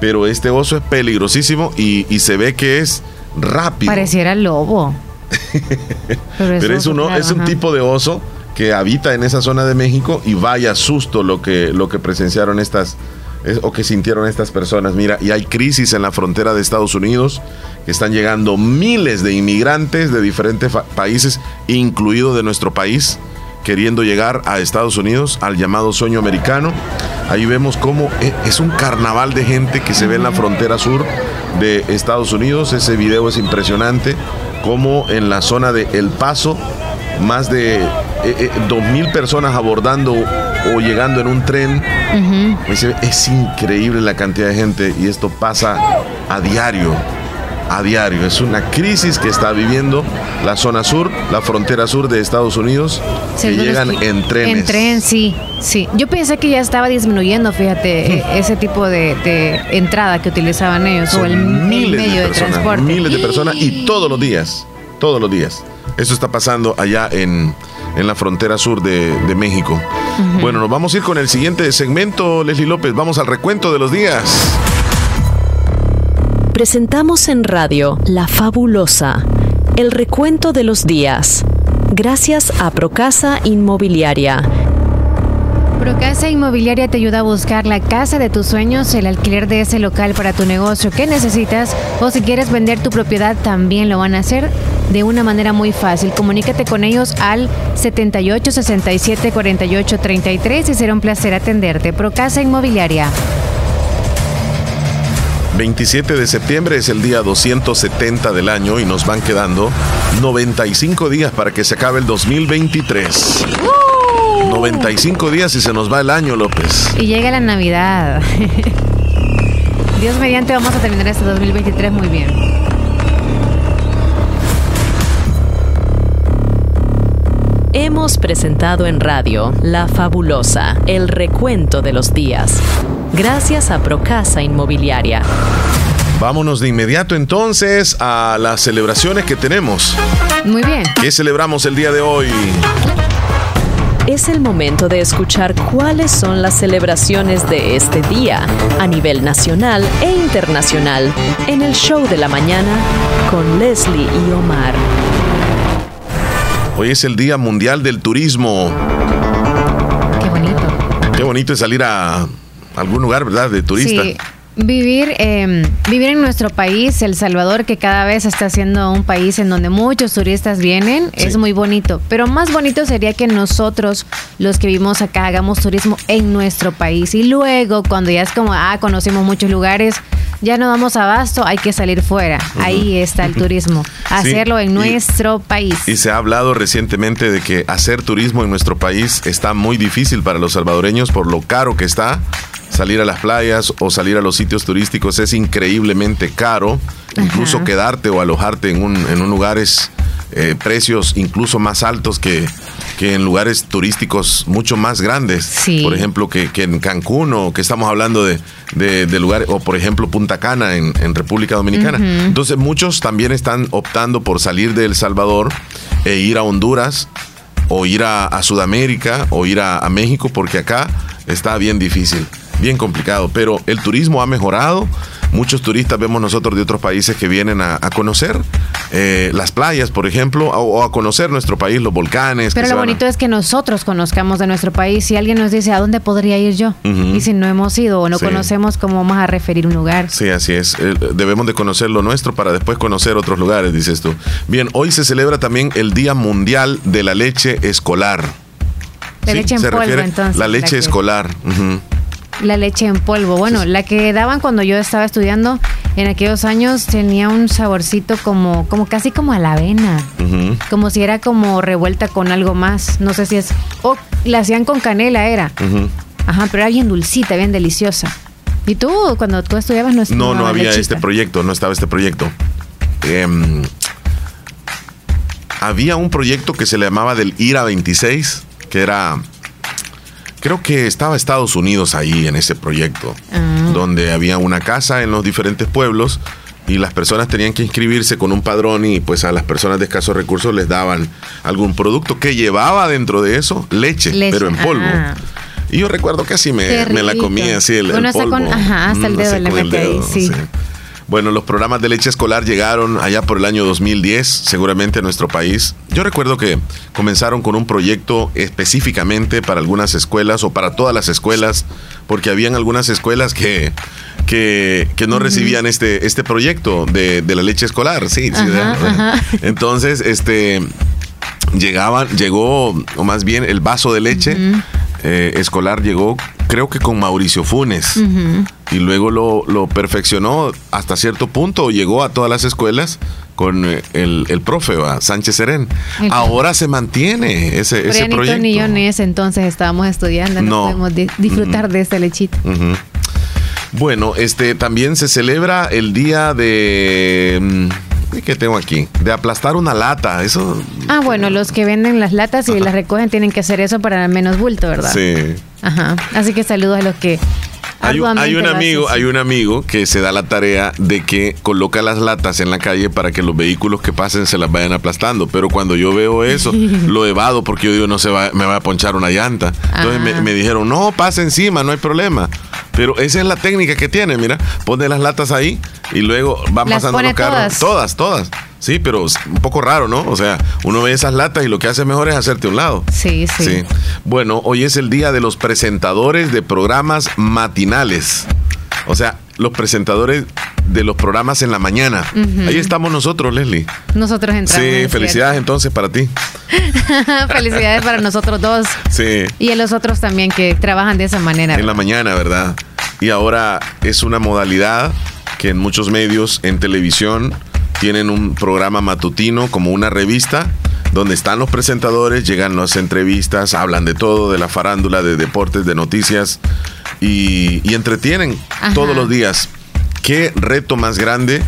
pero este oso es peligrosísimo y, y se ve que es rápido. Pareciera lobo. Pero, Pero es, es un tipo de oso que habita en esa zona de México y vaya susto lo que, lo que presenciaron estas es- o que sintieron estas personas. Mira, y hay crisis en la frontera de Estados Unidos que están llegando miles de inmigrantes de diferentes países, incluido de nuestro país, queriendo llegar a Estados Unidos al llamado sueño americano. Ahí vemos cómo e- es un carnaval de gente que se ve en la frontera sur de Estados Unidos. Ese video es impresionante, como en la zona de El Paso, más de eh, eh, 2.000 personas abordando o llegando en un tren. Es increíble la cantidad de gente y esto pasa a diario. A diario. Es una crisis que está viviendo la zona sur, la frontera sur de Estados Unidos, que llegan en trenes. En tren, sí, sí. Yo pensé que ya estaba disminuyendo, fíjate, eh, ese tipo de, de entrada que utilizaban ellos o el, miles medio de, personas, transporte. miles de personas y todos los días, todos los días. Eso está pasando allá en, en la frontera sur de, de México. Bueno, nos vamos a ir con el siguiente segmento, Leslie López. Vamos al recuento de los días. Presentamos en radio La Fabulosa, el recuento de los días. Gracias a Procasa Inmobiliaria. Procasa Inmobiliaria te ayuda a buscar la casa de tus sueños, el alquiler de ese local para tu negocio que necesitas o si quieres vender tu propiedad también lo van a hacer de una manera muy fácil. Comunícate con ellos al 78 67 48 33 y será un placer atenderte. Procasa Inmobiliaria. 27 de septiembre es el día 270 del año y nos van quedando 95 días para que se acabe el 2023. 95 días y se nos va el año, López. Y llega la Navidad. Dios mediante vamos a terminar este 2023 muy bien. Hemos presentado en radio La Fabulosa, el recuento de los días. Gracias a Procasa Inmobiliaria. Vámonos de inmediato entonces a las celebraciones que tenemos. Muy bien. ¿Qué celebramos el día de hoy? Es el momento de escuchar cuáles son las celebraciones de este día a nivel nacional e internacional en el show de la mañana con Leslie y Omar. Hoy es el Día Mundial del Turismo. Qué bonito. Qué bonito es salir a algún lugar, ¿verdad? De turista. Sí. Vivir, eh, vivir en nuestro país, El Salvador, que cada vez está siendo un país en donde muchos turistas vienen, es muy bonito. Pero más bonito sería que nosotros, los que vivimos acá, hagamos turismo en nuestro país. Y luego, cuando ya es como, ah, conocemos muchos lugares, ya no damos abasto, hay que salir fuera. Ahí está el turismo. Hacerlo en y- nuestro país. Y se ha hablado recientemente de que hacer turismo en nuestro país está muy difícil para los salvadoreños por lo caro que está. Salir a las playas o salir a los sitios turísticos es increíblemente caro. Incluso quedarte o alojarte en un, en un lugar es eh, precios incluso más altos que, que en lugares turísticos mucho más grandes. Por ejemplo, que, que en Cancún o que estamos hablando de, de, de lugares, o por ejemplo Punta Cana en, en República Dominicana. Entonces muchos también están optando por salir de El Salvador e ir a Honduras o ir a, a Sudamérica o ir a, a México porque acá está bien difícil, bien complicado. Pero el turismo ha mejorado. Muchos turistas vemos nosotros de otros países que vienen a, a conocer eh, las playas, por ejemplo, o, o a conocer nuestro país, los volcanes. Pero lo a- bonito es que nosotros conozcamos de nuestro país. Si alguien nos dice a dónde podría ir yo, y si no hemos ido o no Sí. conocemos, ¿cómo vamos a referir un lugar? Sí, así es. Eh, Debemos de conocer lo nuestro para después conocer otros lugares, dices tú. Bien, hoy se celebra también el Día Mundial de la Leche Escolar. De leche en polvo, refiere entonces, La la leche que- escolar. La leche en polvo. Bueno, la que daban cuando yo estaba estudiando en aquellos años tenía un saborcito como, como casi como a la avena. Como si era como revuelta con algo más. No sé si es. O la hacían con canela, era. Ujú. Ajá, pero era bien dulcita, bien deliciosa. ¿Y tú, cuando tú estudiabas, no No, no había lechita? este proyecto, no estaba este proyecto. Em, había un proyecto que se le llamaba del IRA 26, que era, creo que estaba Estados Unidos ahí en ese proyecto, Ah. donde había una casa en los diferentes pueblos y las personas tenían que inscribirse con un padrón y pues a las personas de escasos recursos les daban algún producto que llevaba dentro de eso leche, Leche, pero en polvo. ah. Y yo recuerdo que así me, me la comía así el, el polvo. con- ajá, hasta el Mm, dedo así le dedo, sí. Bueno, los programas de leche escolar llegaron allá por el año 2010, seguramente a nuestro país. Yo recuerdo que comenzaron con un proyecto específicamente para algunas escuelas o para todas las escuelas, porque habían algunas escuelas que, que, que no recibían este, este proyecto de, de la leche escolar. Sí, sí. Entonces, este llegaban, llegó, o más bien el vaso de leche eh, escolar llegó, creo que con Mauricio Funes y luego lo, lo perfeccionó hasta cierto punto llegó a todas las escuelas con eh, el, el profe ¿va? Sánchez Serén. Ahora se mantiene ese, Pero ese ni proyecto. ni yo en ese entonces estábamos estudiando, no, podemos di- disfrutar de esta lechita. Ujú. Bueno, este también se celebra el día de mm, ¿qué tengo aquí? De aplastar una lata. Eso Ah, bueno, los que venden las latas y las recogen tienen que hacer eso para menos bulto, ¿verdad? sí. Ajá. Así que saludos a los que Hay un, hay amigo, hay un amigo que se da la tarea de que coloca las latas en la calle para que los vehículos que pasen se las vayan aplastando. Pero cuando yo veo eso, lo evado porque yo digo no se va, me va a ponchar una llanta. Entonces me, me dijeron, no, pasa encima, no hay problema. Pero esa es la técnica que tiene, mira, pone las latas ahí Y luego van Las pasando los carros. todas. Todas, todas. Sí, pero es un poco raro, ¿no? O sea, uno ve esas latas y lo que hace mejor es hacerte a un lado. Sí, sí. Bueno, hoy es el día de los presentadores de programas matinales. O sea, los presentadores de los programas en la mañana. Ahí estamos nosotros, Leslie. Nosotros entramos. Sí, es felicidades entonces para ti. felicidades para nosotros dos. Sí, Y a los otros también que trabajan de esa manera. en la mañana, ¿verdad? Y ahora es una modalidad que en muchos medios, en televisión, tienen un programa matutino como una revista donde están los presentadores, llegan las entrevistas, hablan de todo, de la farándula, de deportes, de noticias y, y entretienen Ajá. todos los días. Qué reto más grande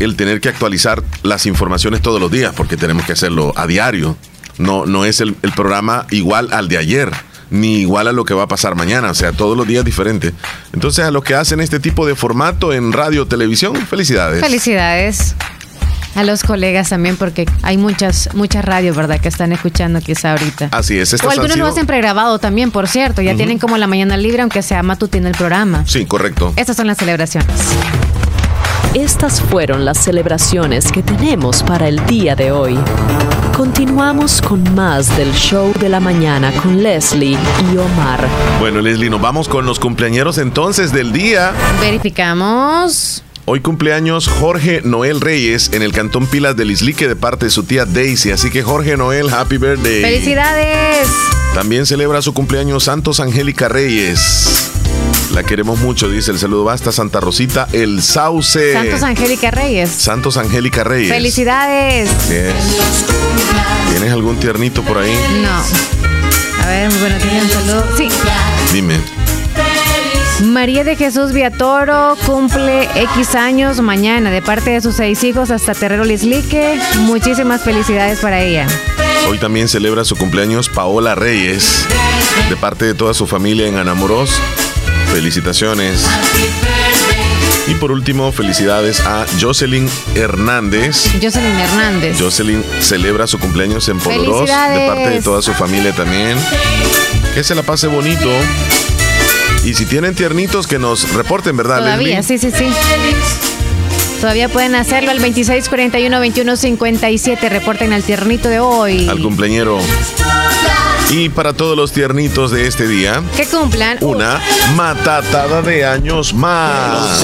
el tener que actualizar las informaciones todos los días, porque tenemos que hacerlo a diario. No, no es el, el programa igual al de ayer, ni igual a lo que va a pasar mañana, o sea, todos los días diferente. Entonces, a los que hacen este tipo de formato en radio, televisión, felicidades. Felicidades a los colegas también, porque hay muchas, muchas radios, ¿verdad?, que están escuchando quizá ahorita. Así es, O algunos lo sido- hacen pregrabado también, por cierto. Ya tienen como la mañana libre, aunque sea matutino el programa. Sí, correcto. Estas son las celebraciones. Estas fueron las celebraciones que tenemos para el día de hoy. Continuamos con más del show de la mañana con Leslie y Omar. Bueno, Leslie, nos vamos con los cumpleañeros entonces del día. Verificamos. Hoy cumpleaños Jorge Noel Reyes en el Cantón Pilas del Islique de parte de su tía Daisy. Así que Jorge Noel, happy birthday. ¡Felicidades! También celebra su cumpleaños Santos Angélica Reyes. La queremos mucho, dice el saludo basta Santa Rosita El Sauce. Santos Angélica Reyes. Santos Angélica Reyes. ¡Felicidades! Yes. ¿Tienes algún tiernito por ahí? No. A ver, muy buenos días, un saludo. Sí. Dime. María de Jesús Viatoro cumple X años mañana de parte de sus seis hijos hasta Terrero Lislique. Muchísimas felicidades para ella. Hoy también celebra su cumpleaños Paola Reyes, de parte de toda su familia en Anamoros. Felicitaciones. Y por último, felicidades a Jocelyn Hernández. Jocelyn Hernández. Jocelyn celebra su cumpleaños en Polorós, de parte de toda su familia también. Que se la pase bonito. Y si tienen tiernitos, que nos reporten, ¿verdad, Todavía, Leslie? sí, sí, sí. Todavía pueden hacerlo al 2641-2157. Reporten al tiernito de hoy. Al cumpleañero. Y para todos los tiernitos de este día, Que cumplan. una matatada de años más.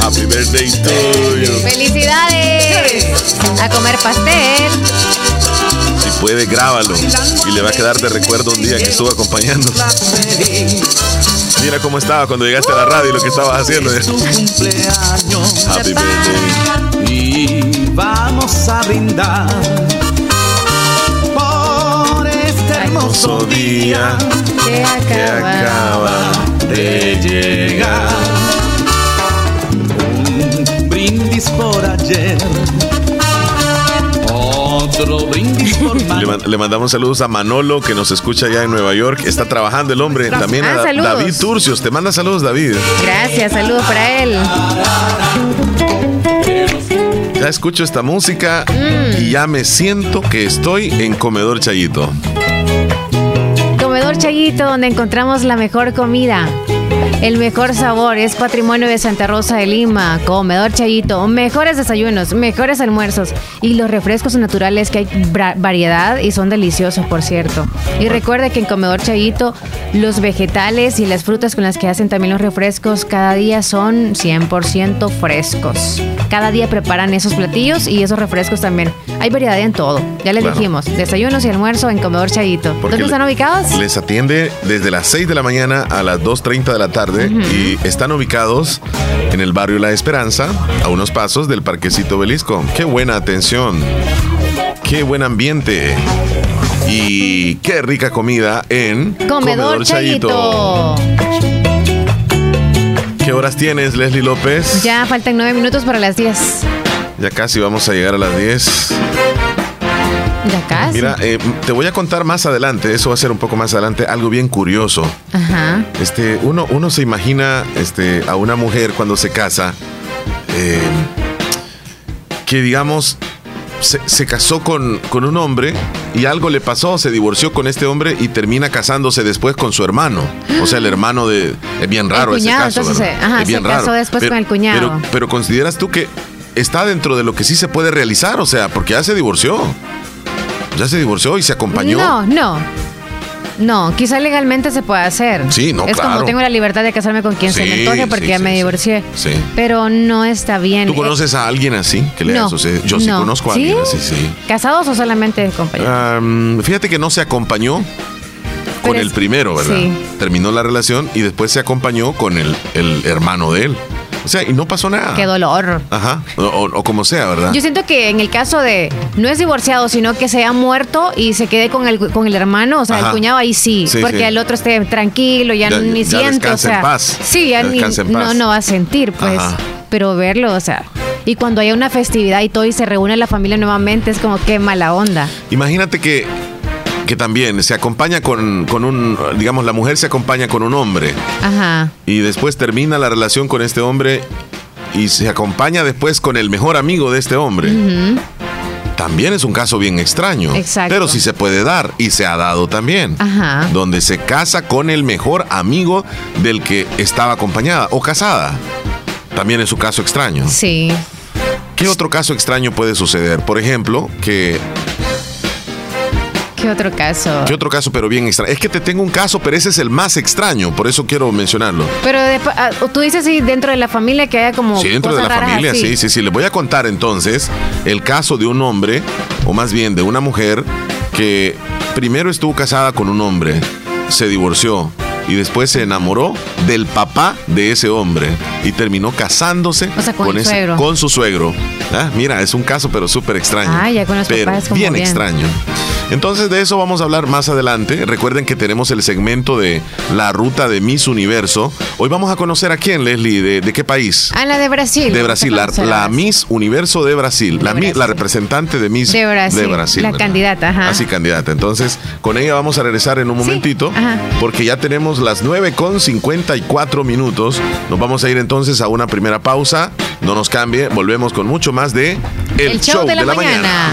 Happy birthday to you. ¡Felicidades! A comer pastel. Puede, grábalo. Y le va a quedar de recuerdo un día que estuvo acompañando. Mira cómo estaba cuando llegaste a la radio y lo que estabas haciendo. Happy birthday. Y vamos a brindar por este hermoso día que acaba de llegar. Un brindis por ayer. Otro brindis Le, man- le mandamos saludos a Manolo que nos escucha allá en Nueva York. Está trabajando el hombre. También a Ah, saludos. David Turcios. Te manda saludos, David. Gracias, saludos para él. Ya escucho esta música y ya me siento que estoy en Comedor Chayito. Comedor Chayito, donde encontramos la mejor comida. El mejor sabor es patrimonio de Santa Rosa de Lima. Comedor Chayito, mejores desayunos, mejores almuerzos y los refrescos naturales que hay variedad y son deliciosos, por cierto. Y recuerde que en Comedor Chayito los vegetales y las frutas con las que hacen también los refrescos cada día son 100% frescos. Cada día preparan esos platillos y esos refrescos también. Hay variedad en todo. Ya les Claro. dijimos, desayunos y almuerzo en Comedor Chayito. Porque ¿Dónde están ubicados? Les atiende desde las 6 de la mañana a las 2.30 de la tarde y están ubicados en el barrio La Esperanza, a unos pasos del Parquecito Belisco. Qué buena atención, qué buen ambiente y qué rica comida en Comedor, Chayito. ¿Qué horas tienes, Leslie López? Ya faltan nueve minutos para las 10. Ya casi vamos a llegar a las 10. Ya casi. Mira, eh, te voy a contar más adelante, eso va a ser un poco más adelante, algo bien curioso. Ajá. Este, uno, uno se imagina este, a una mujer cuando se casa eh, que, digamos, se, se casó con, con un hombre y algo le pasó, se divorció con este hombre y termina casándose después con su hermano. O sea, el hermano de... Es bien raro el cuñado, ese caso. entonces, ajá, es bien se casó raro. después Pero- con el cuñado. Pero, pero consideras tú que está dentro de lo que sí se puede realizar, o sea, porque ya se divorció. Ya se divorció y se acompañó. No, no. No, quizá legalmente se puede hacer. Sí, no, Es claro. como tengo la libertad de casarme con quien se Sí, me antoje porque sí, ya sí, me sí. divorcié. Sí. Pero no está bien. ¿Tú conoces a alguien así que le No, haya sucedido? Yo sí no. conozco a ¿Sí? alguien así, sí. ¿Casados o solamente compañeros? Am, fíjate que no se acompañó con Pero el primero, ¿verdad? sí. Terminó la relación y después se acompañó con el, el hermano de él. O sea, y no pasó nada. Qué dolor. Ajá. O, o- o como sea, ¿verdad? Yo siento que en el caso de no es divorciado, sino que se ha muerto y se quede con el, con el hermano, o sea, Ajá. el cuñado ahí sí, Sí, porque sí. el otro esté tranquilo, ya, Ya- ni ya siente, o en sea, paz. sí, ya Ya ni- no, no va a sentir, pues, Ajá. pero verlo, o sea, y cuando haya una festividad y todo y se reúne la familia nuevamente es como que mala onda. Imagínate que, que también se acompaña con, con un, digamos, la mujer se acompaña con un hombre Ajá. y después termina la relación con este hombre y se acompaña después con el mejor amigo de este hombre. También es un caso bien extraño. Exacto. Pero sí se puede dar y se ha dado también. Ajá. Donde se casa con el mejor amigo del que estaba acompañada o casada. También es un caso extraño. Sí. ¿Qué otro caso extraño puede suceder? Por ejemplo, que ¿Qué otro caso? ¿Qué otro caso, pero bien extraño? Es que te tengo un caso, pero ese es el más extraño, por eso quiero mencionarlo. Pero de- ah, tú dices sí, dentro de la familia que haya como Sí, dentro de la raras familia, así. sí, sí, sí. Les voy a contar entonces el caso de un hombre, o más bien de una mujer, que primero estuvo casada con un hombre, se divorció y después se enamoró del papá de ese hombre y terminó casándose O sea, con ese- su suegro. Ah, mira, es un caso pero súper extraño. Ah, ya con los pero papás bien, bien. extraño. Entonces de eso vamos a hablar más adelante. Recuerden que tenemos el segmento de la ruta de Miss Universo. Hoy vamos a conocer a quién, Leslie, de, de qué país. Ah, la de Brasil. De Brasil, la, Miss Universo de Brasil, la, mi- la representante de Miss De Brasil, la ¿verdad? candidata, ajá. Así, candidata. Entonces, con ella vamos a regresar en un momentito, porque ya tenemos las 9 con 54 minutos. Nos vamos a ir entonces a una primera pausa. No nos cambie, volvemos con mucho más de El, show, de la, mañana.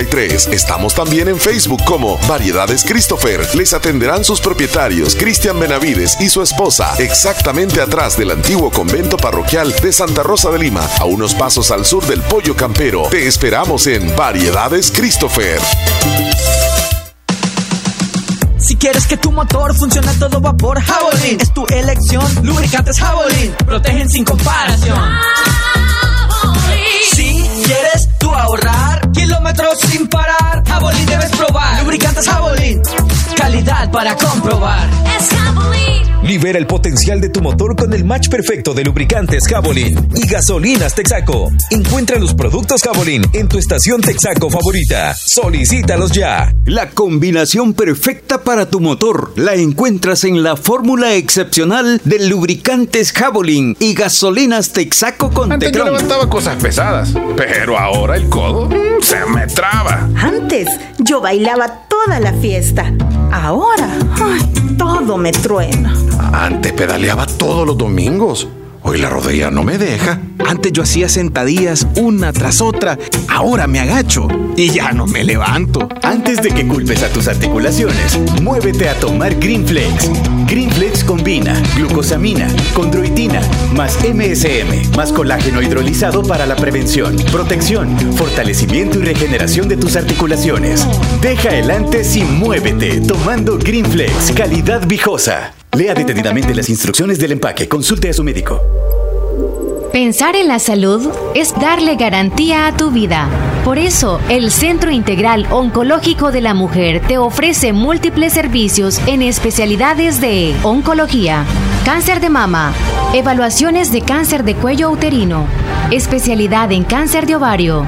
7269-5083. Estamos también en Facebook como Variedades Christopher. Les atenderán sus propietarios, Cristian Benavides y su esposa, exactamente atrás del antiguo convento parroquial de Santa Rosa de Lima, a unos pasos al sur del Pollo Campero. Te esperamos en Variedades Christopher. Si quieres que tu motor funcione a todo vapor, Javelin es tu elección. Lubricantes Javelin protegen sin comparación. Si quieres tú ahorrar kilómetros sin parar, Javelin debes probar. Lubricantes Javelin, calidad para comprobar. Es Javelin. Libera el potencial de tu motor con el match perfecto de lubricantes Javelin y gasolinas Texaco. Encuentra los productos Javelin en tu estación Texaco favorita. Solicítalos ya. La combinación perfecta para tu motor la encuentras en la fórmula excepcional de lubricantes Javelin y gasolinas Texaco con Antes yo Tecron. levantaba cosas pesadas, pero ahora el codo mm, se me traba. Antes yo bailaba toda la fiesta. Ahora, ay, todo me truena. Antes pedaleaba todos los domingos. Hoy la rodilla no me deja. Antes yo hacía sentadillas una tras otra, ahora me agacho y ya no me levanto. Antes de que culpes a tus articulaciones, muévete a tomar Greenflex. Greenflex combina glucosamina, condroitina, más MSM, más colágeno hidrolizado para la prevención, protección, fortalecimiento y regeneración de tus articulaciones. Deja el antes y muévete tomando Greenflex, calidad viejosa. Lea detenidamente las instrucciones del empaque. Consulte a su médico. Pensar en la salud es darle garantía a tu vida. Por eso, el Centro Integral Oncológico de la Mujer te ofrece múltiples servicios en especialidades de oncología, cáncer de mama, evaluaciones de cáncer de cuello uterino, especialidad en cáncer de ovario,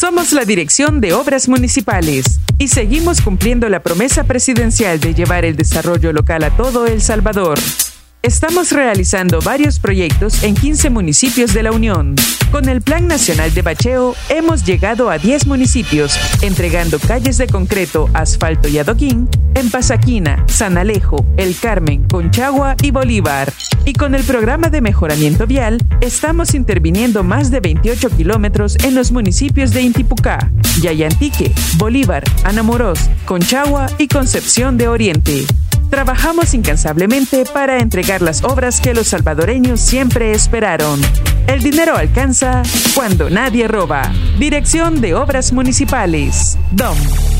Somos la Dirección de Obras Municipales y seguimos cumpliendo la promesa presidencial de llevar el desarrollo local a todo El Salvador. Estamos realizando varios proyectos en 15 municipios de la Unión. Con el Plan Nacional de Bacheo hemos llegado a 10 municipios, entregando calles de concreto, asfalto y adoquín en Pasaquina, San Alejo, El Carmen, Conchagua y Bolívar. Y con el programa de mejoramiento vial estamos interviniendo más de 28 kilómetros en los municipios de Intipucá, Yayantique, Bolívar, Anamorós, Conchagua y Concepción de Oriente. Trabajamos incansablemente para entregar las obras que los salvadoreños siempre esperaron. El dinero alcanza cuando nadie roba. Dirección de Obras Municipales. DOM.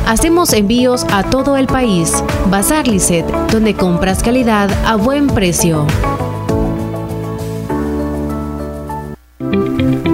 Hacemos envíos a todo el país. Bazar Lisset, donde compras calidad a buen precio.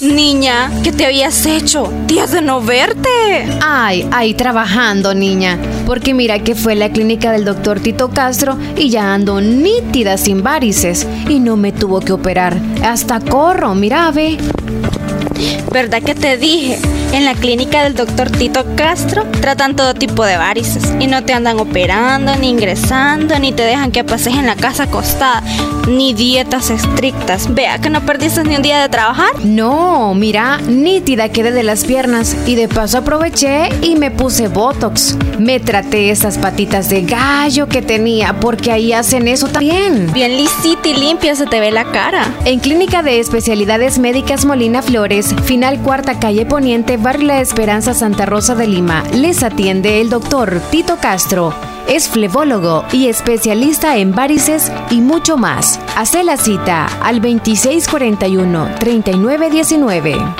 Niña, ¿qué te habías hecho? Días de no verte. Ay, ahí trabajando, niña. Porque mira que fue la clínica del doctor Tito Castro y ya ando nítida sin varices. Y no me tuvo que operar. Hasta corro, mira, ve. ¿Verdad que te dije? En la clínica del doctor Tito Castro tratan todo tipo de varices y no te andan operando, ni ingresando, ni te dejan que pases en la casa acostada, ni dietas estrictas. Vea que no perdiste ni un día de trabajar. No, mira, nítida quedé de las piernas y de paso aproveché y me puse Botox. Me traté esas patitas de gallo que tenía porque ahí hacen eso también. Bien lisita y limpia se te ve la cara. En Clínica de Especialidades Médicas Molina Flores, final cuarta calle Poniente, Barrio La Esperanza, Santa Rosa de Lima, les atiende el doctor Tito Castro. Es flebólogo y especialista en varices y mucho más. Hace la cita al 2641-3919.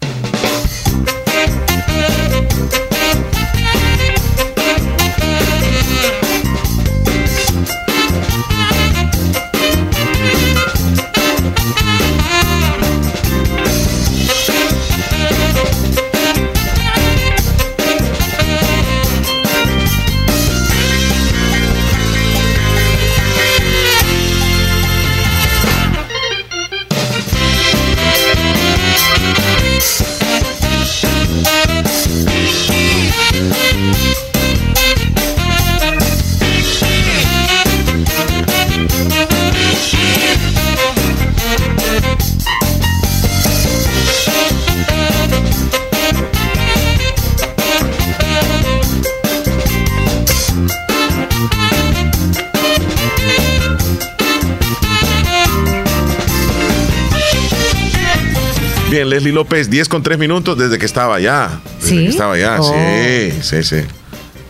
Leslie López, 10 con 3 minutos desde que estaba allá. Desde ¿Sí? que estaba allá, Oh. sí, sí, sí.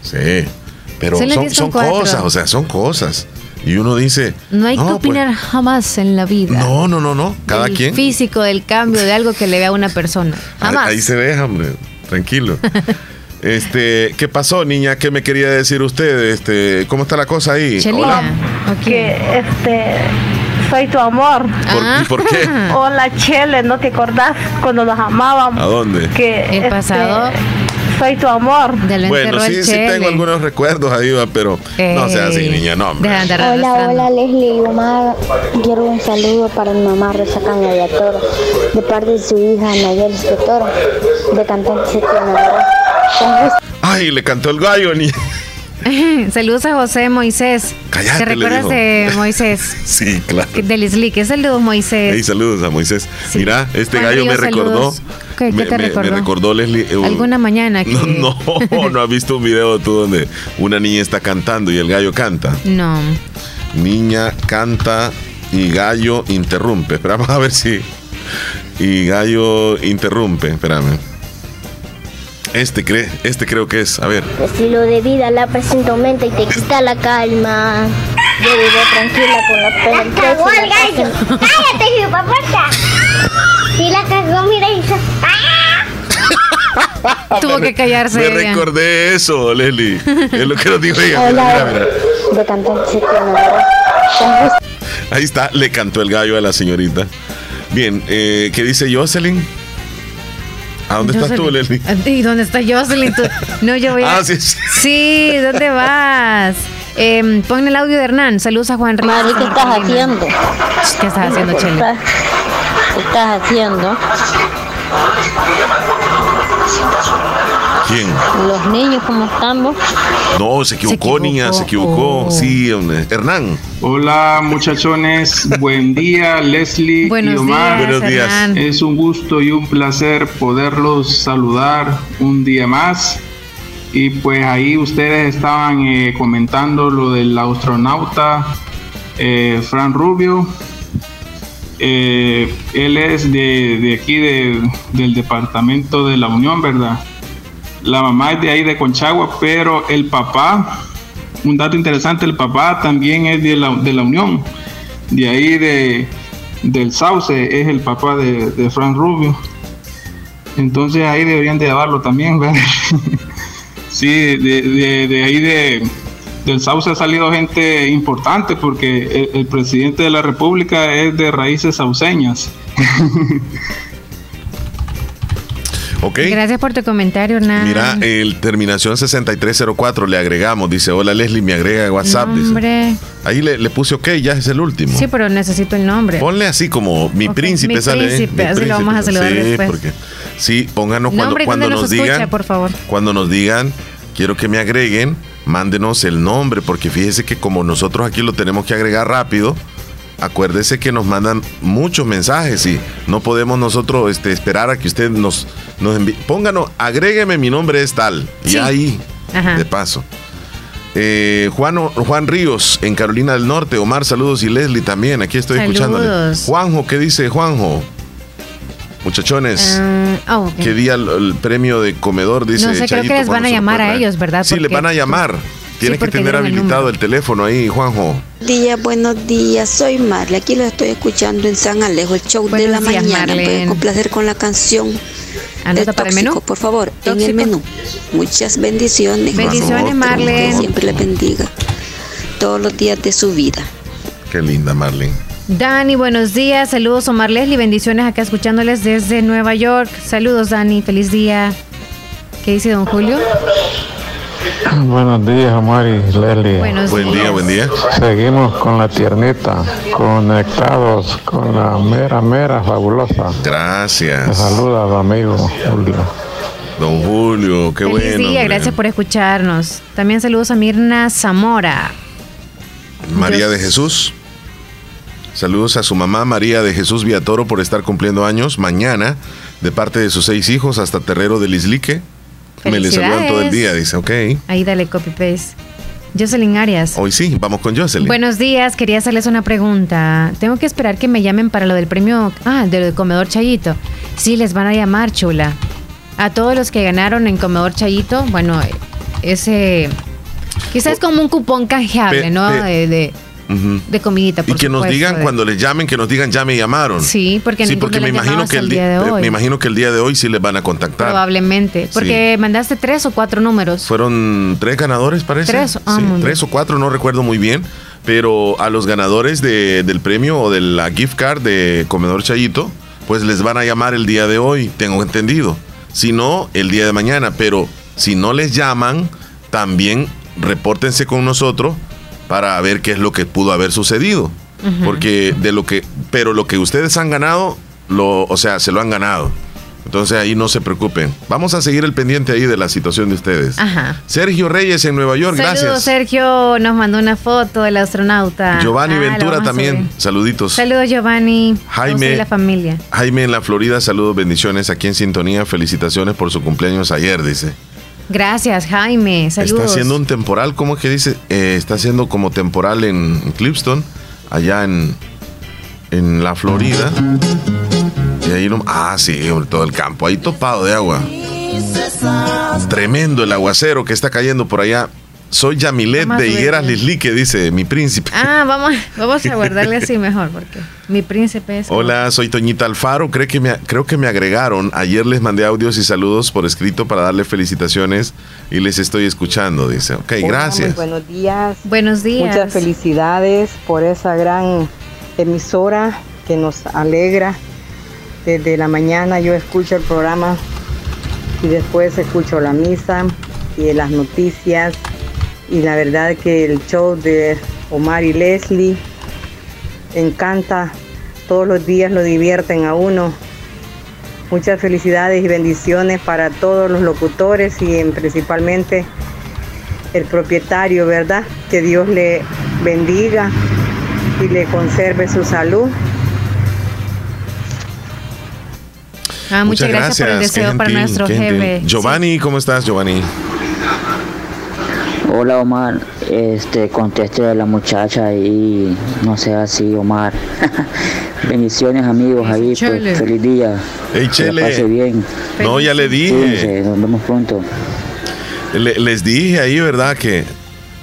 Sí. Pero Son las son, 10 son con cuatro. cosas, o sea, son cosas. Y uno dice, No hay que pues, opinar jamás en la vida. no, no, no, no. Cada del quien. Físico, del cambio, de algo que le vea a una persona. Ahí- Jamás. Ahí se deja, hombre. Tranquilo. Este, ¿qué pasó, niña? ¿Qué me quería decir usted? Este, ¿cómo está la cosa ahí? Hola. Que este soy tu amor. ¿Por- y por qué? Hola Chele, ¿no te acordás cuando nos amábamos? ¿A dónde? Que El este, pasado. soy tu amor. Bueno, sí, sí tengo algunos recuerdos ahí, va, pero no sea así, niña, no, hombre. Hola, hola Leslie y Omar. Quiero un saludo para mi mamá Rosa Caña de Toro, de parte de su hija Nayel de Toro, de cantante. Con gusto. Ay, le cantó el gallo, niña. Saludos a José Moisés. Cállate, ¿Te recuerdas de Moisés? Sí, claro. De Leslie, que saludos Moisés. Hey, saludos a Moisés. Mira, este Juan gallo me recordó. ¿Qué- qué me, te me- me recordó? recordó Leslie. un- Alguna mañana que... No, no, no has visto un video tú donde una niña está cantando y el gallo canta. No. Niña canta y gallo interrumpe. Esperamos a ver si. Y gallo interrumpe. Espérame. Este, cree, este creo que es. A ver. Estilo de vida la presento mente y te quita la calma. Yo vivo tranquila con la pena. en cagó el la gallo. ¡Cállate, hijuepuerta! Sí la cagó, mira, hizo. Tuvo que callarse. Me ella. recordé eso, Leslie. Es lo que nos dijo ella. Mira, Hola, mira, mira. de cantante. Ahí está, le cantó el gallo a la señorita. Bien, eh, ¿qué dice Jocelyn? ¿A dónde estás tú. Leslie? ¿Y dónde está Jocelyn? Tú- No, yo voy a... Ah, sí, sí. Sí, ¿dónde vas? Eh, pon el audio de Hernán. Saludos a Juan Ríos. Mari, ¿qué estás haciendo? ¿Qué estás haciendo, ¿Qué Chele? estás- qué estás haciendo? ¿Quién? Los niños, ¿cómo estamos? No, se equivocó, niña, se equivocó. Sí, hombre. Hernán. Hola muchachones, buen día Leslie Buenos y Omar. días, Buenos días. Hernán. Es un gusto y un placer poderlos saludar un día más. Y pues ahí ustedes estaban eh, comentando lo del astronauta eh, Fran Rubio. Eh, él es de, de aquí de- del departamento de la Unión, ¿verdad? La mamá es de ahí de Conchagua, pero el papá, un dato interesante, el papá también es de la, de la Unión, de ahí de, del Sauce, es el papá de, de Fran Rubio. Entonces ahí deberían de llevarlo también, ¿verdad? sí, de, de- de ahí de, del Sauce ha salido gente importante porque el, el presidente de la República es de raíces sauceñas. Ok. Gracias por tu comentario, Hernán. Mira, el terminación 6304 le agregamos. Dice, hola Leslie, me agrega de WhatsApp. dice. Ahí le, le puse ok, ya es el último. Sí, pero necesito el nombre. Ponle así como mi príncipe mi sale. príncipe, Mi así lo vamos a saludar sí, después. porque sí, pónganos cuando, nombre nos, escucha, digan, por favor. cuando nos digan, quiero que me agreguen, mándenos el nombre, porque fíjese que como nosotros aquí lo tenemos que agregar rápido, acuérdese que nos mandan muchos mensajes y no podemos nosotros este, esperar a que usted nos, nos envíe. Pónganos, agrégueme, mi nombre es tal. Y ahí, Ajá. de paso. Eh, Juan, Juan Ríos, en Carolina del Norte. Omar, saludos. Y Leslie también, aquí estoy. Saludos. Juanjo, ¿qué dice Juanjo? Muchachones, ah, ok. ¿qué día el, el premio de comedor? Dice No sé, creo Chayito, que les van ¿cuándo a llamar a ellos, ¿verdad? Sí, les van a llamar. Tiene que tener el habilitado el teléfono ahí, Juanjo. Día, buenos días, soy Marle, aquí lo estoy escuchando en San Alejo, el show de la días, mañana. Marlene. Puede complacer con la canción Anota del para el menú. por favor, en el menú. Muchas bendiciones. Bendiciones, Que Marlene. siempre le bendiga todos los días de su vida. Qué linda, Marlene. Dani, buenos días. Saludos, Omar Leslie. Bendiciones acá escuchándoles desde Nueva York. Saludos, Dani. Feliz día. ¿Qué dice don Julio? Buenos días, Omar y Leslie. Buenos Buen día, días. buen día. Seguimos con la tiernita, conectados con la mera, mera fabulosa. Gracias. saluda tu amigo Julio. Don Julio, qué Feliz bueno. día. hombre. Gracias por escucharnos. También saludos a Mirna Zamora. María Yo- de Jesús. Saludos a su mamá María de Jesús Viatoro por estar cumpliendo años mañana de parte de sus seis hijos hasta Terrero del Islique. Me le saludan todo el día, dice, ok. Ahí dale copy paste. Jocelyn Arias. Hoy sí, vamos con Jocelyn. Buenos días, quería hacerles una pregunta. Tengo que esperar que me llamen para lo del premio, ah, de lo del comedor Chayito. Sí, les van a llamar, chula. A todos los que ganaron en comedor Chayito, bueno, ese quizás como un cupón canjeable, Pe- ¿no? pe- De, de, De comidita, Y por que nos digan de- cuando les llamen, que nos digan ya me llamaron. Sí, porque sí, porque me imagino que el día, de hoy. me imagino que el día de hoy sí les van a contactar. Probablemente, porque mandaste tres o cuatro números. Fueron tres ganadores, parece. Tres, ah, Sí, tres o cuatro, no recuerdo muy bien. Pero a los ganadores de- del premio o de la gift card de Comedor Chayito, pues les van a llamar el día de hoy, tengo entendido. Si no, el día de mañana. Pero si no les llaman, también repórtense con nosotros para ver qué es lo que pudo haber sucedido. Porque de lo que, pero lo que ustedes han ganado, lo, o sea, se lo han ganado. Entonces ahí no se preocupen. Vamos a seguir el pendiente ahí de la situación de ustedes. Ajá. Sergio Reyes en Nueva York, Saludos, gracias. Sergio. Nos mandó una foto del astronauta. Giovanni Ah, Ventura también, saluditos. Saludos, Giovanni. Jaime. La familia. Jaime en la Florida, saludos, bendiciones aquí en sintonía. Felicitaciones por su cumpleaños ayer, dice. Gracias, Jaime. Saludos. Está haciendo un temporal, ¿cómo es que dice? Eh, está haciendo como temporal en Clipston, allá en, en la Florida. Y ahí no. Ah, sí, todo el campo, ahí topado de agua. Tremendo el aguacero que está cayendo por allá. Soy Yamilet de Higueras. Lislique, dice mi príncipe. Ah, vamos, vamos a guardarle así mejor, porque mi príncipe es. Hola, soy Toñita Alfaro. Creo que, me, creo que me agregaron. Ayer les mandé audios y saludos por escrito para darle felicitaciones y les estoy escuchando, dice. Ok, Hola, gracias. muy buenos días. Buenos días. Muchas felicidades por esa gran emisora que nos alegra. Desde la mañana yo escucho el programa y después escucho la misa y las noticias. Y la verdad que el show de Omar y Leslie encanta. Todos los días lo divierten a uno. Muchas felicidades y bendiciones para todos los locutores y en- principalmente el propietario, ¿verdad? Que Dios le bendiga y le conserve su salud. Ah, muchas, gracias, por el deseo para nuestro jefe. Giovanni, ¿cómo estás, Giovanni? Hola Omar, este conteste a la muchacha y no sea así Omar. Bendiciones amigos ahí, pues, feliz día. Ey, Que la pase bien. No, ya le dije. Cuídense, nos vemos pronto. Le- les dije ahí, ¿verdad? Que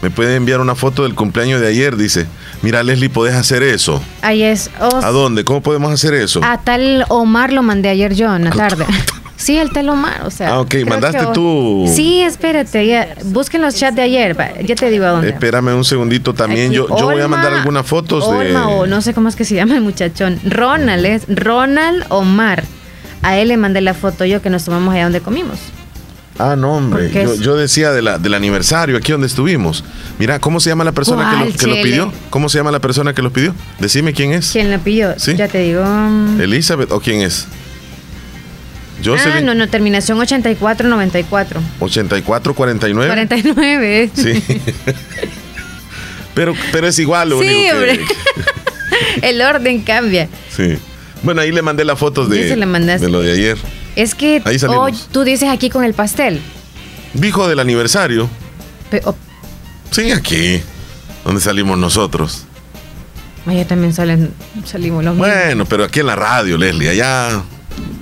me puede enviar una foto del cumpleaños de ayer. Dice, mira, Leslie, ¿podés hacer eso? Ahí es. oh, ¿A dónde? ¿Cómo podemos hacer eso? a tal Omar lo mandé ayer yo en la tarde. Sí, el tal Omar, o sea. Ah, ok, mandaste que tú. Sí, espérate, ya, busquen los chats de ayer, va, ya te digo a dónde. Espérame un segundito también. Aquí, yo, yo voy a mandar algunas fotos Olma o de. no sé cómo es que se llama el muchachón. Ronald es Ronald Omar. A él le mandé la foto yo que nos tomamos allá donde comimos. Ah, no, hombre. Yo, decía de la, del aniversario, aquí donde estuvimos. Mira, ¿cómo se llama la persona que, ¿Cuál, lo, que lo pidió? ¿Cómo se llama la persona que lo pidió? Decime quién es. ¿Quién la pidió? Sí. Ya te digo. ¿Elizabeth o quién es? Ah, Jocelyn, no, no, terminación 8494. 8449. 49. Sí. pero, pero es igual lo Sí, único que. El orden cambia. Sí. Bueno, ahí le mandé las fotos de, de lo de ayer. Es que Ahí salimos. hoy tú dices aquí con el pastel. Dijo del aniversario. Pe- oh, Sí, aquí. Donde salimos nosotros. allá también salen, salimos los mismos. Bueno, pero aquí en la radio, Leslie, allá.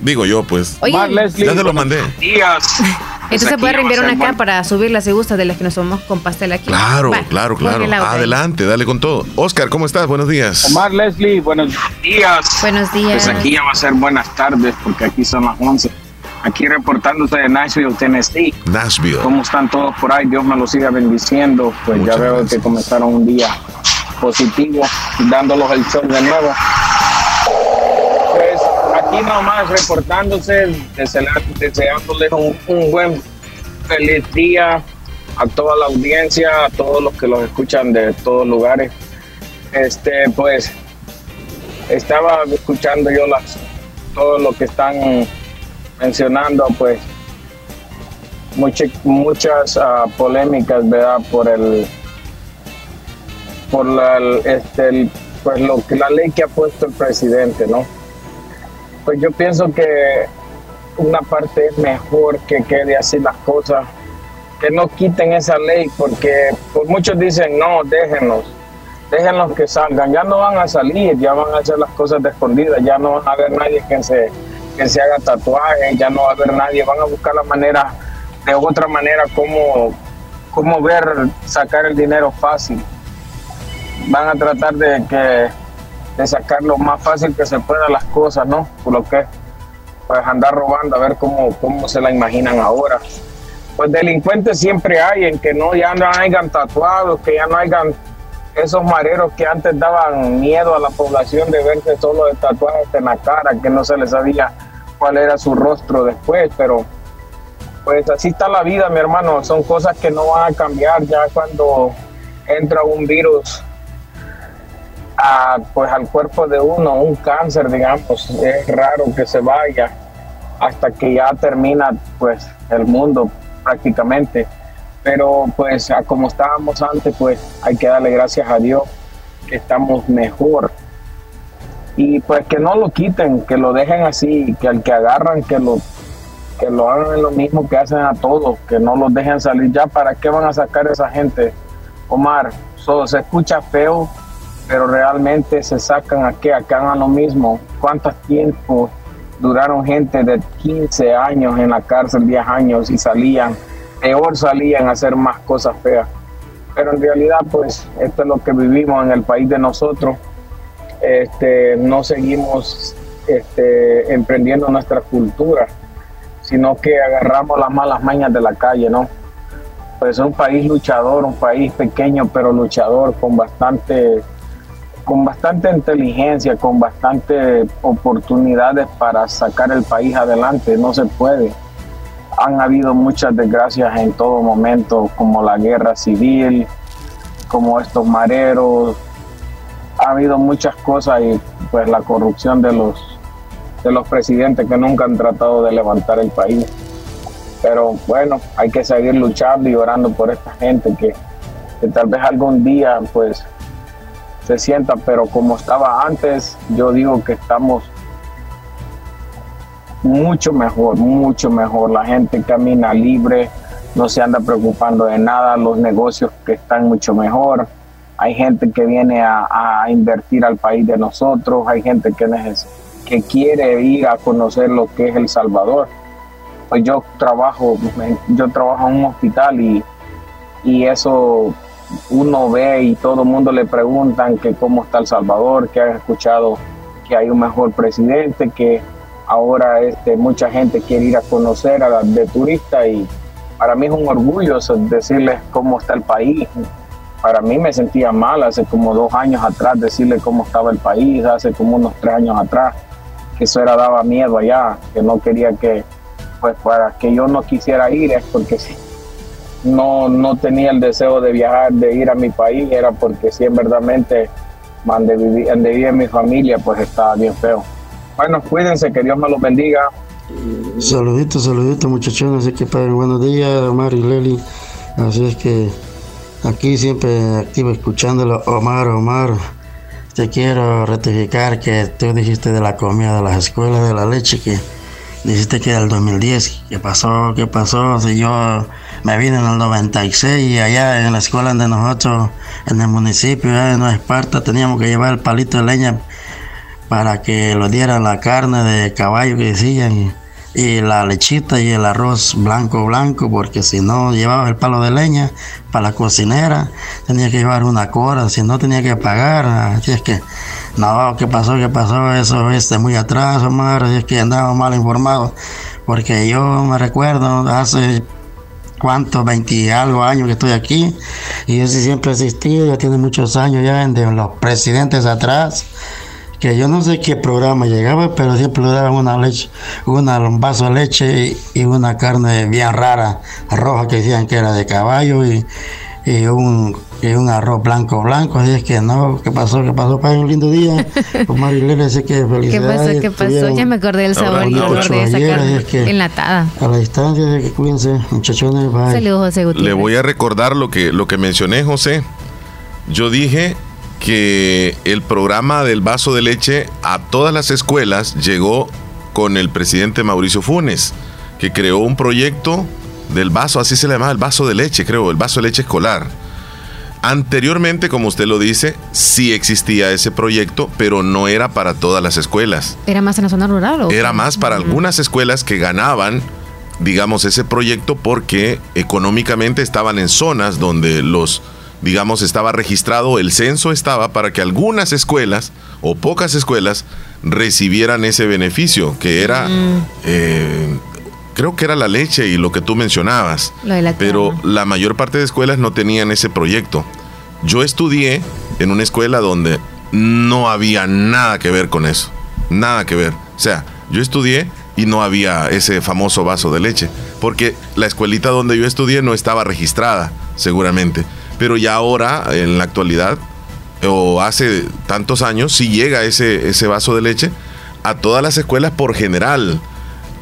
Digo yo, pues. Oye, ya te lo mandé. días. Entonces puede aquí reenviar vamos a una acá para subirla si gusta de las que nos tomamos con pastel aquí. Claro, Va, claro, claro. Adelante, dale con todo. Oscar, ¿cómo estás? Buenos días. Omar Leslie, buenos días. Buenos días. Pues aquí ya va a ser buenas tardes porque aquí son las 11. Aquí reportándose de Nashville, Tennessee. Nashville. ¿Cómo están todos por ahí? Dios me los siga bendiciendo. Pues Muchas ya veo gracias. que comenzaron un día positivo, dándolos el sol de nuevo. Aquí nomás reportándose, deseándoles un, buen, feliz día a toda la audiencia, a todos los que los escuchan de todos lugares. Este, pues, estaba escuchando yo las, todo lo que están mencionando, pues, muchas muchas ah, polémicas, ¿verdad? Por el, por la, este, pues lo la ley que ha puesto el presidente, ¿no? Pues yo pienso que una parte es mejor que quede así las cosas, que no quiten esa ley, porque por muchos dicen, no, déjenlos, déjenlos que salgan, ya no van a salir, ya van a hacer las cosas de escondidas, ya no van a haber nadie que se, que se haga tatuajes, ya no va a haber nadie, van a buscar la manera, de otra manera, cómo, cómo ver, sacar el dinero fácil. Van a tratar de que de sacar lo más fácil que se pueda las cosas, ¿no? Por lo que pues andar robando a ver cómo, cómo se la imaginan ahora. Pues delincuentes siempre hay, en que no ya no hayan tatuados, que ya no hayan esos mareros que antes daban miedo a la población de verse solo de tatuajes en la cara, que no se les sabía cuál era su rostro después, pero pues así está la vida, mi hermano, son cosas que no van a cambiar ya cuando entra un virus pues al cuerpo de uno, un cáncer, digamos, es raro que se vaya hasta que ya termina pues el mundo prácticamente. Pero pues como estábamos antes, pues hay que darle gracias a Dios que estamos mejor. Y pues que no lo quiten, que lo dejen así, que al que agarran, que lo, que lo hagan lo mismo que hacen a todos, que no los dejen salir ya. ¿Para qué van a sacar a esa gente? Omar, so, se escucha feo, pero realmente se sacan a a que hagan lo mismo. ¿Cuántos tiempo duraron gente de 15 años en la cárcel, 10 años y salían? Peor salían a hacer más cosas feas. Pero en realidad, pues, esto es lo que vivimos en el país de nosotros. Este, no seguimos este, emprendiendo nuestra cultura, sino que agarramos las malas mañas de la calle, ¿no? Pues es un país luchador, un país pequeño pero luchador, con bastante con bastante inteligencia, con bastante oportunidades para sacar el país adelante, no se puede. Han habido muchas desgracias en todo momento, como la guerra civil, como estos mareros, ha habido muchas cosas y pues la corrupción de los de los presidentes que nunca han tratado de levantar el país. Pero bueno, hay que seguir luchando y orando por esta gente que, que tal vez algún día pues se sienta, pero como estaba antes, yo digo que estamos mucho mejor, mucho mejor. La gente camina libre, no se anda preocupando de nada, los negocios que están mucho mejor. Hay gente que viene a, invertir al país de nosotros, hay gente que, que quiere ir a conocer lo que es El Salvador. Pues yo trabajo, yo trabajo en un hospital y, y eso uno ve y todo el mundo le preguntan que cómo está El Salvador, que han escuchado que hay un mejor presidente, que ahora este, mucha gente quiere ir a conocer a la, de turista y para mí es un orgullo decirles cómo está el país. Para mí me sentía mal hace como dos años atrás decirle cómo estaba el país, hace como unos tres años atrás, que eso era daba miedo allá, que no quería que, pues para que yo no quisiera ir es porque sí, no, no tenía el deseo de viajar, de ir a mi país, era porque si en verdaderamente donde vivía mi familia, pues estaba bien feo. Bueno, cuídense, que Dios me los bendiga. Saluditos, saluditos muchachones, así que padre, buenos días, Omar y Leli. Así es que aquí siempre activo escuchándolo, Omar, Omar. Te quiero rectificar que tú dijiste de la comida de las escuelas de la leche que dijiste que era el 2010. ¿Qué pasó? ¿Qué pasó? Si yo me vine en el 96 y allá en la escuela de nosotros, en el municipio Nueva Esparta, teníamos que llevar el palito de leña para que lo dieran la carne de caballo que decían y, la lechita y el arroz blanco blanco porque si no llevaba el palo de leña para la cocinera tenía que llevar una cora si no tenía que pagar así es que no qué pasó qué pasó eso este muy atrás Omar así es que andaba mal informado porque yo me recuerdo hace cuántos, 20 algo años que estoy aquí. Y yo sí siempre he existido, ya tiene muchos años ya de los presidentes atrás que yo no sé qué programa llegaba, pero siempre le daban una leche, un vaso de leche y, una carne bien rara, roja, que decían que era de caballo y, un, un arroz blanco blanco, así es que no, ¿qué pasó? ¿Qué pasó? Para un lindo día. Pues Marilene, sé que felicidades. ¿Qué pasó? ¿Qué pasó? Ya me acordé del sabor de esa carne enlatada. A la distancia, de que cuídense, muchachones, bye. Saludos, José Gutiérrez. Le voy a recordar lo que, lo que mencioné, José. Yo dije que el programa del vaso de leche a todas las escuelas llegó con el presidente Mauricio Funes, que creó un proyecto del vaso, así se le llamaba, el vaso de leche, creo, el vaso de leche escolar. Anteriormente, como usted lo dice, sí existía ese proyecto, pero no era para todas las escuelas. ¿Era más en la zona rural? ¿o? Era más para algunas escuelas que ganaban, digamos, ese proyecto porque económicamente estaban en zonas donde los digamos, estaba registrado, el censo estaba para que algunas escuelas o pocas escuelas recibieran ese beneficio, que era, mm. eh, creo que era la leche y lo que tú mencionabas, pero la mayor parte de escuelas no tenían ese proyecto. Yo estudié en una escuela donde no había nada que ver con eso, nada que ver. O sea, yo estudié y no había ese famoso vaso de leche, porque la escuelita donde yo estudié no estaba registrada, seguramente pero ya ahora, en la actualidad, o hace tantos años, sí llega ese, ese vaso de leche a todas las escuelas por general,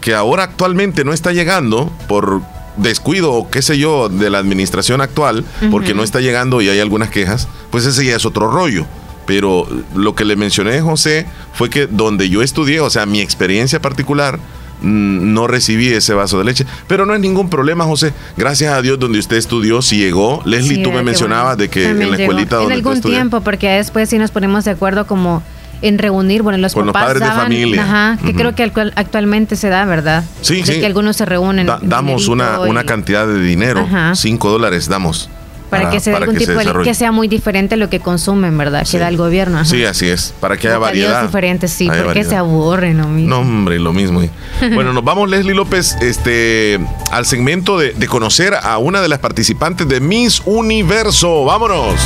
que ahora actualmente no está llegando por descuido o qué sé yo de la administración actual, porque no está llegando y hay algunas quejas, pues ese ya es otro rollo. Pero lo que le mencioné, José, fue que donde yo estudié, o sea, mi experiencia particular, Mm, no recibí ese vaso de leche. Pero no es ningún problema, José. Gracias a Dios, donde usted estudió, si llegó. Leslie, tú me mencionabas de que en la escuelita donde En algún tiempo, porque después sí nos ponemos de acuerdo como en reunir, bueno, los Con papás los padres de familia. Ajá, que creo que actualmente se da, ¿verdad? Sí, sí. que algunos se reúnen. damos una, una cantidad de dinero, cinco dólares damos. Para, que sea algún tipo de que sea muy diferente lo que consumen, ¿verdad? Que da el gobierno. Sí, así es. Para que haya variedad. diferentes, sí, porque se aburren mismo. No, hombre, lo mismo. bueno, nos vamos, Leslie López, este, al segmento de, de conocer a una de las participantes de Miss Universo. ¡Vámonos!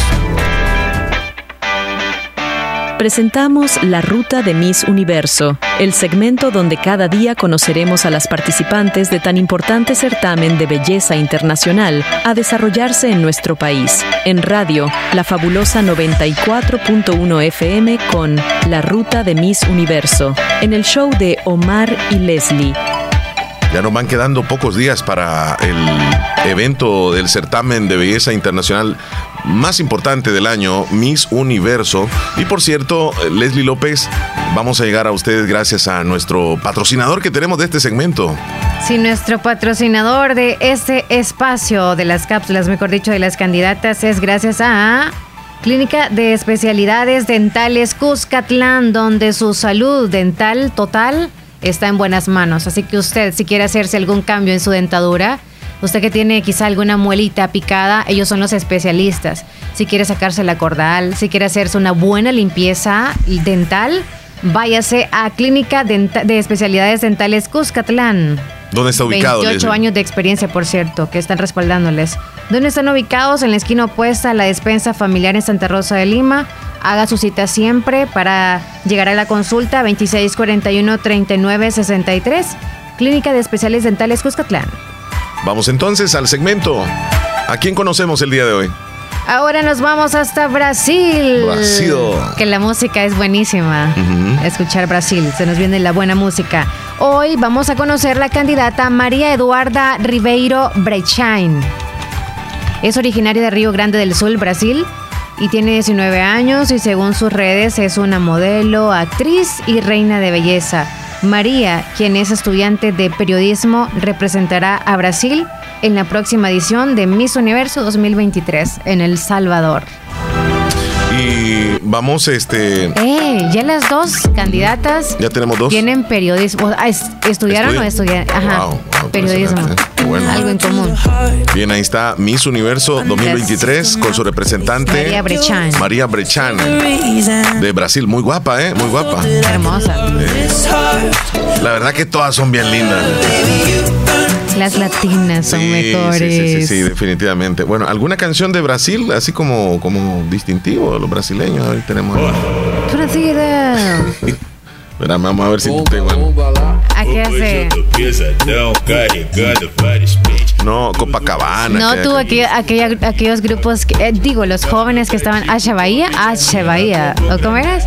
Presentamos La Ruta de Miss Universo, el segmento donde cada día conoceremos a las participantes de tan importante certamen de belleza internacional a desarrollarse en nuestro país. En radio, la fabulosa 94.1 FM con La Ruta de Miss Universo, en el show de Omar y Leslie ya nos van quedando pocos días para el evento del certamen de belleza internacional más importante del año, Miss Universo. Y por cierto, Leslie López, vamos a llegar a ustedes gracias a nuestro patrocinador que tenemos de este segmento. Sí, nuestro patrocinador de este espacio de las cápsulas, mejor dicho, de las candidatas, es gracias a Clínica de Especialidades Dentales Cuscatlán, donde su salud dental total está en buenas manos. Así que usted, si quiere hacerse algún cambio en su dentadura, usted que tiene quizá alguna muelita picada, ellos son los especialistas. Si quiere sacarse la cordal, si quiere hacerse una buena limpieza dental, váyase a Clínica de Especialidades Dentales Cuscatlán. ¿Dónde está ubicado? 28 años de experiencia, por cierto, que están respaldándoles. ¿Dónde están ubicados? En la esquina opuesta a la despensa familiar en Santa Rosa de Lima. Haga su cita siempre para llegar a la consulta 2641-3963. Clínica de Especiales Dentales Cuscatlán. Vamos entonces al segmento. ¿A quién conocemos el día de hoy? Ahora nos vamos hasta Brasil. Brasil. Que la música es buenísima. Escuchar Brasil, se nos viene la buena música. Hoy vamos a conocer la candidata María Eduarda Ribeiro Brechain. Es originaria de Río Grande del Sul, Brasil, y tiene 19 años y según sus redes es una modelo, actriz y reina de belleza. María, quien es estudiante de periodismo, representará a Brasil en la próxima edición de Miss Universo 2023 en El Salvador. Vamos, este. Eh, ya las dos candidatas. Ya tenemos dos. Tienen periodismo. Ah, ¿Estudiaron o estudiaron? Ajá. periodismo. Algo en común. Bien, ahí está Miss Universo 2023 con su representante. María Brechan. María Brechan. De Brasil. Muy guapa, ¿eh? Muy guapa. Hermosa. La verdad que todas son bien lindas. Las latinas son mejores. Sí, sí, sí, definitivamente. Bueno, ¿alguna canción de Brasil, así como, como distintivo de los brasileños? Ahí tenemos. Brasil. vamos a ver si tengo. ¿A qué hace? No, Copacabana. No, tú, aquellos grupos, eh, digo, los jóvenes que estaban. Asha Bahía, Asha Bahía. ¿O cómo eras?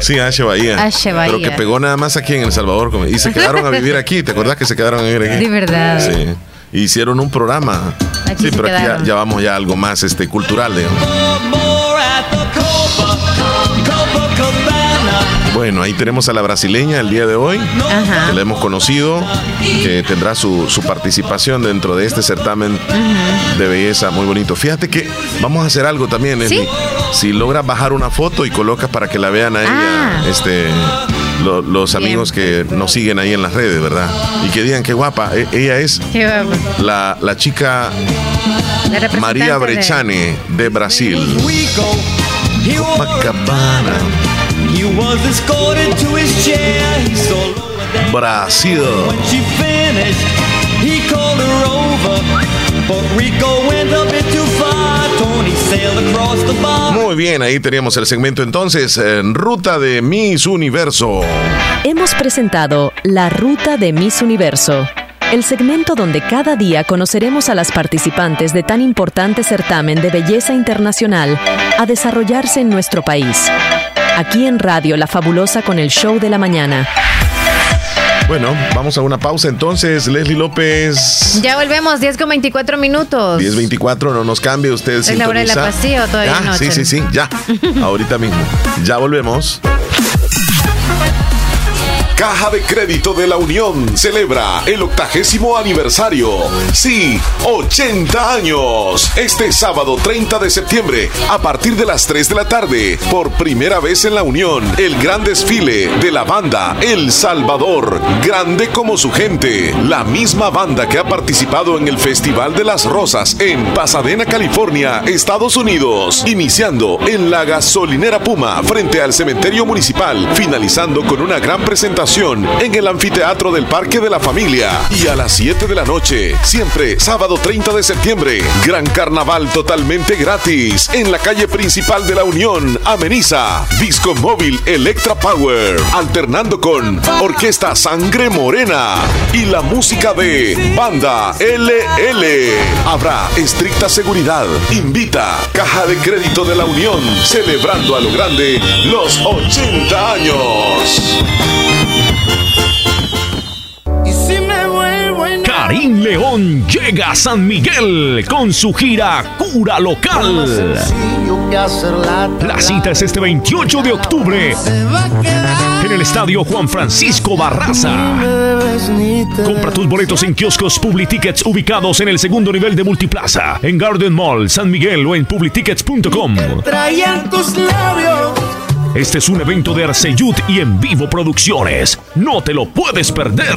Sí, Asha Bahía. Bahía. Pero que pegó nada más aquí en El Salvador. Y se quedaron a vivir aquí. ¿Te acordás que se quedaron a vivir aquí? De verdad. Sí. Hicieron un programa. sí, pero aquí ya, vamos ya a algo más este, cultural, digamos. Bueno, ahí tenemos a la brasileña el día de hoy, que la hemos conocido, que tendrá su, participación dentro de este certamen de belleza muy bonito. Fíjate que vamos a hacer algo también, Si logras bajar una foto y colocas para que la vean a ella, ah. este, los amigos que nos siguen ahí en las redes, ¿verdad? Y que digan qué guapa. E, ella es La, chica María Brechane de, Brasil. Copacabana. Brasil. Muy bien, ahí teníamos el segmento entonces, en Ruta de Miss Universo. Hemos presentado La Ruta de Miss Universo, el segmento donde cada día conoceremos a las participantes de tan importante certamen de belleza internacional a desarrollarse en nuestro país. Aquí en Radio La Fabulosa con el show de la mañana. Bueno, vamos a una pausa entonces. Leslie López. Ya volvemos, 10 con 24 minutos. 10.24, no nos cambie usted. ¿Es la hora de la todavía no? Sí, sí, sí, ya. Ahorita mismo. Ya volvemos. Caja de Crédito de la Unión celebra el octagésimo aniversario. Sí, 80 años. Este sábado 30 de septiembre, a partir de las 3 de la tarde, por primera vez en la Unión, el gran desfile de la banda El Salvador, grande como su gente. La misma banda que ha participado en el Festival de las Rosas en Pasadena, California, Estados Unidos, iniciando en la gasolinera Puma frente al cementerio municipal, finalizando con una gran presentación en el anfiteatro del Parque de la Familia. Y a las 7 de la noche, siempre sábado 30 de septiembre, gran carnaval totalmente gratis en la calle principal de la Unión, Ameniza, Disco Móvil Electra Power, alternando con Orquesta Sangre Morena y la música de Banda LL. Habrá estricta seguridad. Invita Caja de Crédito de la Unión, celebrando a lo grande los 80 años. Karim León llega a San Miguel con su gira Cura Local. La cita es este 28 de octubre en el estadio Juan Francisco Barraza. Compra tus boletos en kioscos Publitickets ubicados en el segundo nivel de Multiplaza, en Garden Mall, San Miguel o en publitickets.com. Este es un evento de Arceyut y en vivo producciones. No te lo puedes perder.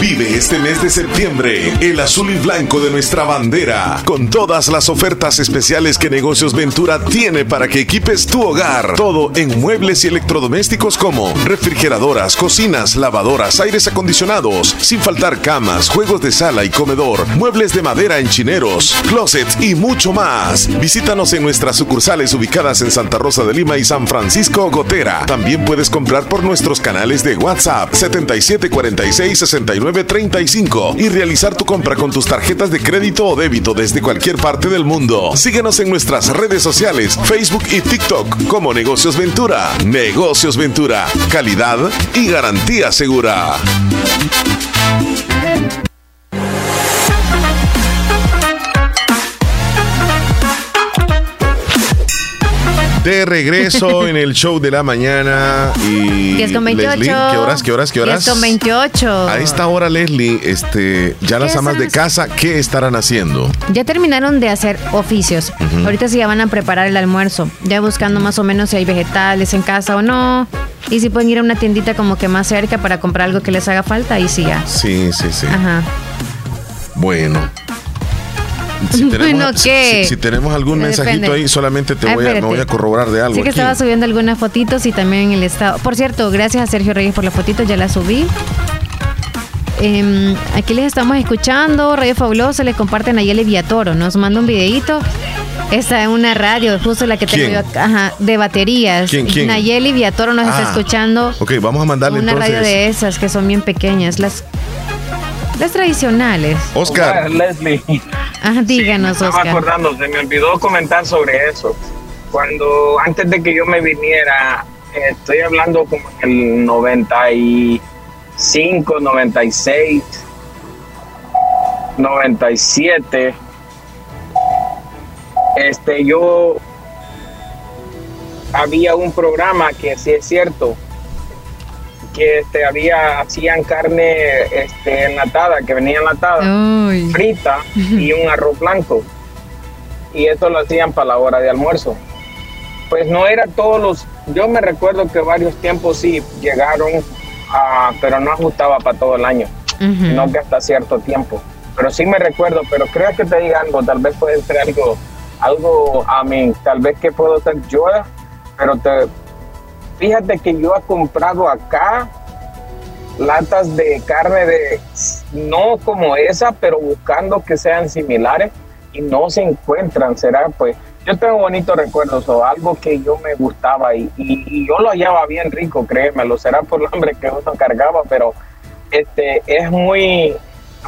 Vive este mes de septiembre el azul y blanco de nuestra bandera, con todas las ofertas especiales que Negocios Ventura tiene para que equipes tu hogar. Todo en muebles y electrodomésticos como refrigeradoras, cocinas, lavadoras, aires acondicionados, sin faltar camas, juegos de sala y comedor, muebles de madera en chineros, closets y mucho más. Visítanos en nuestras sucursales ubicadas en Santa Rosa de Lima y San Francisco Gotera. También puedes comprar por nuestros canales de WhatsApp 7746 69 35 y realizar tu compra con tus tarjetas de crédito o débito desde cualquier parte del mundo. Síguenos en nuestras redes sociales, Facebook y TikTok como Negocios Ventura. Negocios Ventura, calidad y garantía segura. De regreso en el show de la mañana y 10 con 28. Leslie, ¿qué horas, qué horas, qué horas? 10 con 28. A esta hora, Leslie, este, ya las ¿Qué amas de casa, ¿qué estarán haciendo? Ya terminaron de hacer oficios. Ahorita sí ya van a preparar el almuerzo. Ya buscando más o menos si hay vegetales en casa o no. Y si pueden ir a una tiendita como que más cerca para comprar algo que les haga falta, ahí sí ya. Sí, sí, sí. Ajá. Bueno. Bueno, si- ¿qué? Si, si tenemos algún Me mensajito depende. ahí, solamente te Ah, voy a, me voy a corroborar de algo. Sí que aquí. estaba subiendo algunas fotitos y también el estado. Por cierto, gracias a Sergio Reyes por la fotito, ya la subí. Em, aquí les estamos escuchando, Radio Fabulosa, le comparten a Yeli Viatoro, nos manda un videito. Está en una radio, justo la que tengo yo acá, de baterías. ¿Quién, quién? Nayeli Viatoro nos está Ah, escuchando. Ok, vamos a mandarle una entonces. radio de esas que son bien pequeñas, las, las tradicionales. Oscar. Leslie. Ajá, díganos, Me estaba Oscar. acordando, se me olvidó comentar sobre eso. Cuando antes de que yo me viniera, eh, estoy hablando como en el 95, 96, 97. Este, yo había un programa que sí es cierto que este había hacían carne este enlatada que venía enlatada frita y un arroz blanco. Y eso lo hacían para la hora de almuerzo. Pues no era todos los yo me recuerdo que varios tiempos sí llegaron a, pero no ajustaba para todo el año sino que hasta cierto tiempo. Pero sí me recuerdo pero creo que te diga algo tal vez puede ser algo algo a mí tal vez que puedo ser yo pero te fíjate que yo he comprado acá latas de carne de no como esa, pero buscando que sean similares y no se encuentran, será pues yo tengo bonitos recuerdos o algo que yo me gustaba y, y- y yo lo hallaba bien rico, créemelo, será por el hambre que uno cargaba, pero este, es muy,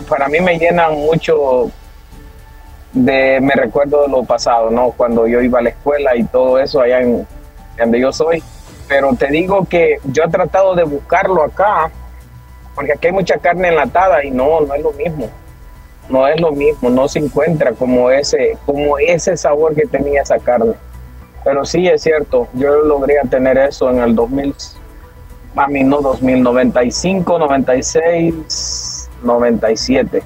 para mí me llena mucho de, me recuerdo de lo pasado, ¿no? Cuando yo iba a la escuela y todo eso allá en donde yo soy. Pero te digo que yo he tratado de buscarlo acá, porque aquí hay mucha carne enlatada y no, no es lo mismo. No es lo mismo, no se encuentra como ese, como ese sabor que tenía esa carne. Pero sí es cierto, yo logré tener eso en el 2000, a mí no 2095, 96, 97.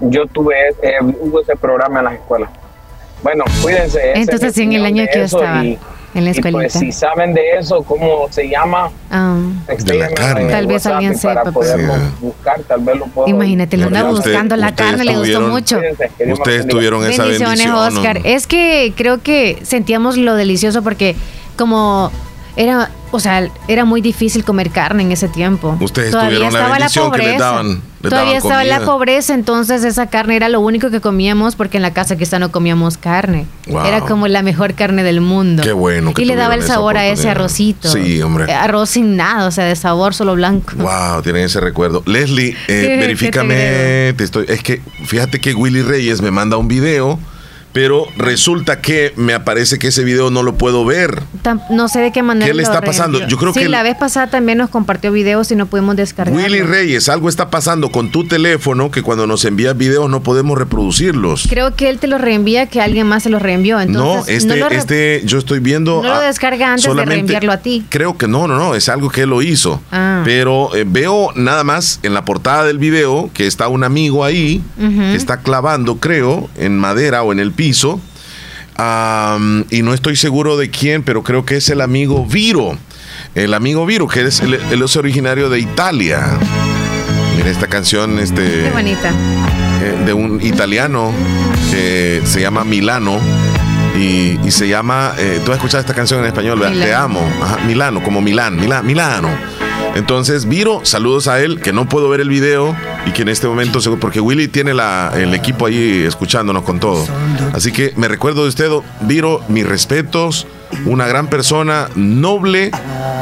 Yo tuve, eh, hubo ese programa en las escuelas. Bueno, cuídense. Entonces, en el año que yo estaba en la escuelita. pues si saben de eso, cómo se llama, Ah, Tal vez alguien sepa. para poderlo buscar, tal vez lo puedo. Imagínate, lo andaba Usted- buscando la carne, le gustó mucho. Ustedes tuvieron esa Bendiciones, bendición. ¿no? Oscar. Es que creo que sentíamos lo delicioso porque como era, o sea, era muy difícil comer carne en ese tiempo. Ustedes Todavía tuvieron la bendición que les daban. les Todavía daban estaba la comida. pobreza, entonces esa carne era lo único que comíamos porque en la casa quizá no comíamos carne. Wow. Era como la mejor carne del mundo. Qué bueno que Y le daba el sabor a ese arrocito. Sí, hombre. Arroz sin nada, o sea, de sabor solo blanco. Wow, tienen ese recuerdo. Leslie, eh, ¿Qué- qué verifícame. te Te estoy, es que fíjate que Willy Reyes me manda un video, pero resulta que me aparece que ese video no lo puedo ver. No sé de qué manera. ¿Qué le lo está pasando? Yo creo sí, que la vez pasada también nos compartió videos y no pudimos descargar. Willy Reyes, algo está pasando con tu teléfono que cuando nos envías videos no podemos reproducirlos. Creo que él te lo reenvía, que alguien más se lo reenvió. no, este, lo, este, yo estoy viendo. no lo ah, descarga antes de reenviarlo a ti. Creo que no, no, no, es algo que él lo hizo. Ah. Pero eh, veo nada más en la portada del video que está un amigo ahí que está clavando, creo, en madera o en el piso. Y no estoy seguro de quién, pero creo que es el amigo Viro. El amigo Viro, que es, es originario de Italia. Mira esta canción, este Qué bonita. eh, de un italiano que se llama Milano y, y se llama, eh, tú has escuchado esta canción en español, ¿verdad? Milano. Te amo, Ajá, Milano, como Milán, Milán, Milano. Entonces, Viro, saludos a él, que no puedo ver el video y que en este momento, porque Willy tiene la- el equipo ahí escuchándonos con todo. Así que me recuerdo de usted, Viro, mis respetos, una gran persona, noble,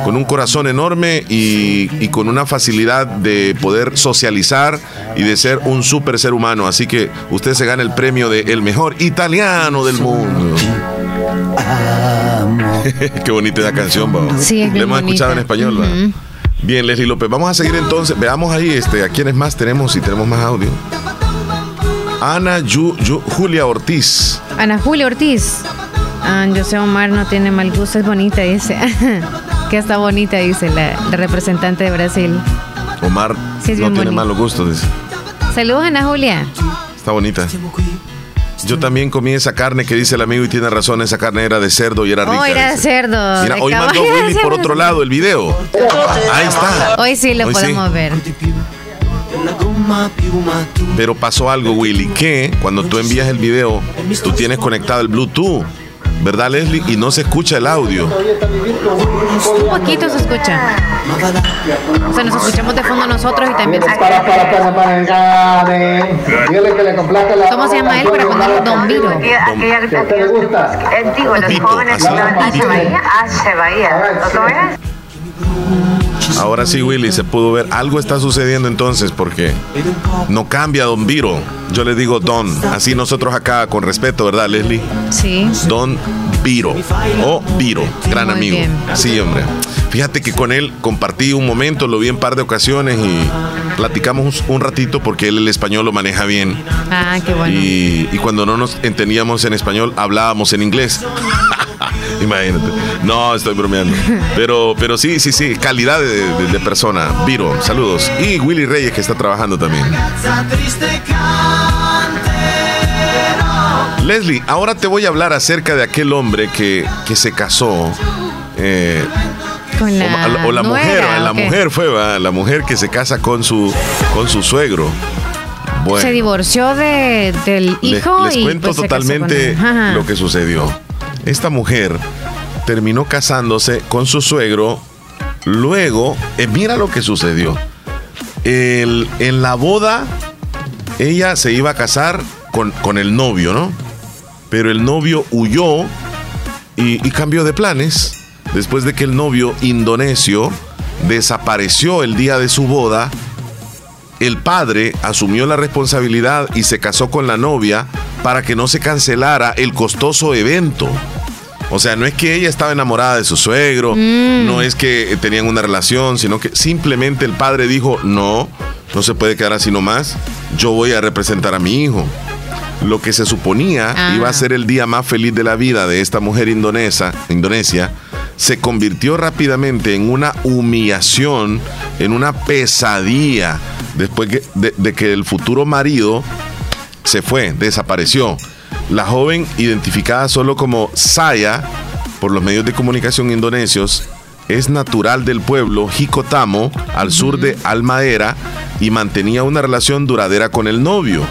con un corazón enorme y, y con una facilidad de poder socializar y de ser un súper ser humano. Así que usted se gana el premio de el mejor italiano del mundo. Qué bonita esa canción, Bao. Sí, es La bien hemos escuchado en español. Ujú. Bien, Leslie López. Vamos a seguir entonces. Veamos ahí este, a quiénes más tenemos, si tenemos más audio. Ana Yu- Yu- Julia Ortiz. Ana Julia Ortiz. Ah, José Omar no tiene mal gusto, es bonita, dice. que está bonita, dice la, la representante de Brasil. Omar Sí, no tiene bonito. malos gustos, dice. Saludos, Ana Julia. Está bonita. Yo también comí esa carne que dice el amigo y tiene razón, esa carne era de cerdo y era rica. Oh, era de cerdo. Mira, de hoy mandó. Willy por otro lado el video. Ahí está. Hoy sí lo Hoy sí. podemos ver. Pero pasó algo, Willy, que cuando tú envías el video, tú tienes conectado el Bluetooth, ¿verdad, Leslie? Y no se escucha el audio. Un poquito se escucha. O sea, nos escuchamos de fondo nosotros y también se Para, para, para, para, engane. Dígale que le complazca la. ¿Cómo se llama él para ponerlo Don Viro? ¿A usted le gusta? Digo, los jóvenes Pito. Bahía, hace Bahía. ¿Lo ves? Ahora sí, Willy, se pudo ver. Algo está sucediendo entonces porque no cambia Don Viro. Yo le digo Don. Así nosotros acá con respeto, ¿verdad, Leslie? Sí. Don Viro. O Viro, gran Muy amigo. bien. Sí, hombre. Fíjate que con él compartí un momento, lo vi en par de ocasiones y platicamos un ratito porque él el español lo maneja bien. Ah, qué bueno. Y, y cuando no nos entendíamos en español, hablábamos en inglés. Imagínate. No, estoy bromeando. Pero, pero sí, sí, sí. Calidad de, de- de persona. Viro, saludos. Y Willy Reyes, que está trabajando también. Leslie, ahora te voy a hablar acerca de aquel hombre que, que se casó. eh, Con o, la, ma- o la nuera, mujer, la ¿o mujer fue, ¿va? la mujer que se casa con su, con su suegro. Bueno. Se divorció de, del Les- hijo les, y cuento pues, se casó con totalmente él. Lo que sucedió. Esta mujer terminó casándose con su suegro. Luego, eh, mira lo que sucedió. En la boda, ella se iba a casar con, con el novio, ¿no? Pero el novio huyó y cambió de planes. Después de que el novio indonesio desapareció el día de su boda, el padre asumió la responsabilidad y se casó con la novia para que no se cancelara el costoso evento. O sea, no es que ella estaba enamorada de su suegro, Mm. no es que tenían una relación, sino que simplemente el padre dijo, no, no se puede quedar así nomás, yo voy a representar a mi hijo. Lo que se suponía Ah. iba a ser el día más feliz de la vida de esta mujer indonesa, Indonesia, se convirtió rápidamente en una humillación, en una pesadilla, después de que el futuro marido se fue, desapareció. La joven, identificada solo como Saya por los medios de comunicación indonesios, es natural del pueblo Jicotamo, al sur de Almaera, y mantenía una relación duradera con el novio.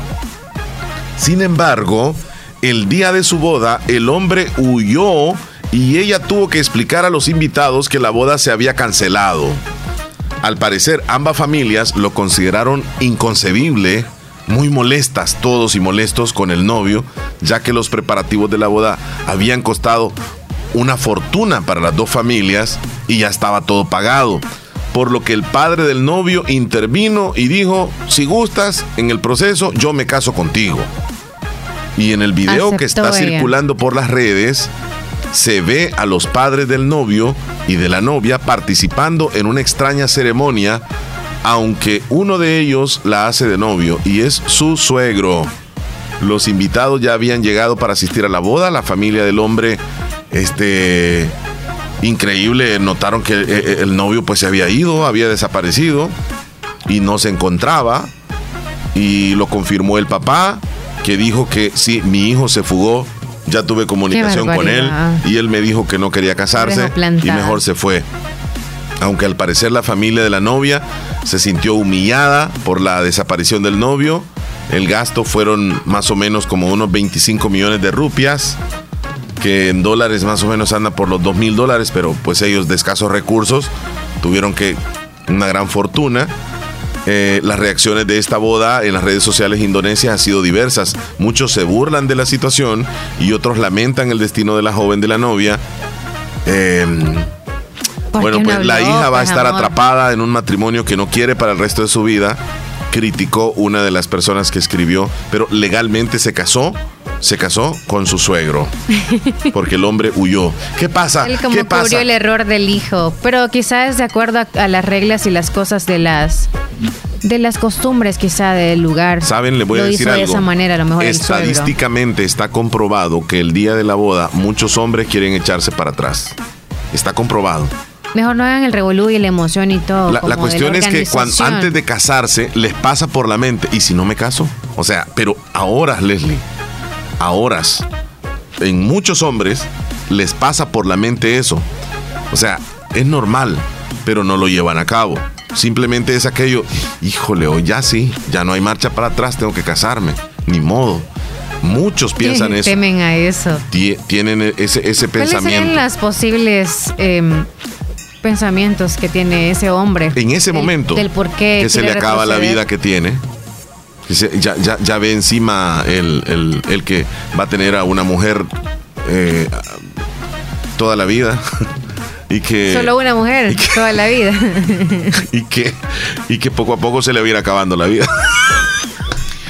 Sin embargo, el día de su boda, el hombre huyó y ella tuvo que explicar a los invitados que la boda se había cancelado. Al parecer, ambas familias lo consideraron inconcebible, muy molestas todos y molestos con el novio, ya que los preparativos de la boda habían costado una fortuna para las dos familias y ya estaba todo pagado. Por lo que el padre del novio intervino y dijo, si gustas en el proceso, yo me caso contigo. Y en el video que está ella. circulando por las redes, se ve a los padres del novio y de la novia participando en una extraña ceremonia, aunque uno de ellos la hace de novio y es su suegro. Los invitados ya habían llegado para asistir a la boda, la familia del hombre, este, increíble, notaron que eh, eh, el novio pues se había ido, había desaparecido y no se encontraba. Y lo confirmó el papá que dijo que sí, mi hijo se fugó, ya tuve comunicación con él y él me dijo que no quería casarse y mejor se fue. Aunque al parecer la familia de la novia se sintió humillada por la desaparición del novio, el gasto fueron más o menos como unos 25 millones de rupias, que en dólares más o menos anda por los 2 mil dólares, pero pues ellos de escasos recursos tuvieron que una gran fortuna. Eh, las reacciones de esta boda en las redes sociales indonesias han sido diversas. Muchos se burlan de la situación y otros lamentan el destino de la joven de la novia. Eh, ¿Por bueno, pues la hija va a pues, estar amor? atrapada en un matrimonio que no quiere para el resto de su vida. Criticó una de las personas que escribió, pero legalmente se casó, se casó con su suegro, porque el hombre huyó. ¿Qué pasa? Él como ¿Qué pasa? cubrió el error del hijo, pero quizás de acuerdo a, a las reglas y las cosas de las de las costumbres quizá del lugar. Saben, le voy a lo decir hizo algo. de esa manera, a lo mejor. Estadísticamente está comprobado que el día de la boda muchos hombres quieren echarse para atrás. Está comprobado. Mejor no hagan el revolú y la emoción y todo. La, la cuestión es que antes de casarse les pasa por la mente, ¿y si no me caso? O sea, pero a horas, Leslie, a horas, en muchos hombres les pasa por la mente eso. O sea, es normal, pero no lo llevan a cabo. Simplemente es aquello, híjole, hoy ya sí, ya no hay marcha para atrás, tengo que casarme, ni modo. Muchos piensan eso, Temen a eso. tie- tienen ese, ese ¿Cuáles serían pensamiento. los posibles em, pensamientos que tiene ese hombre? En ese momento Del por qué que se le acaba la vida que tiene. que ya, ya, ya ve encima el, el- el que va a tener a una mujer eh, toda la vida. y que, Solo una mujer toda la vida. y, que, y que poco a poco se le va a ir acabando la vida.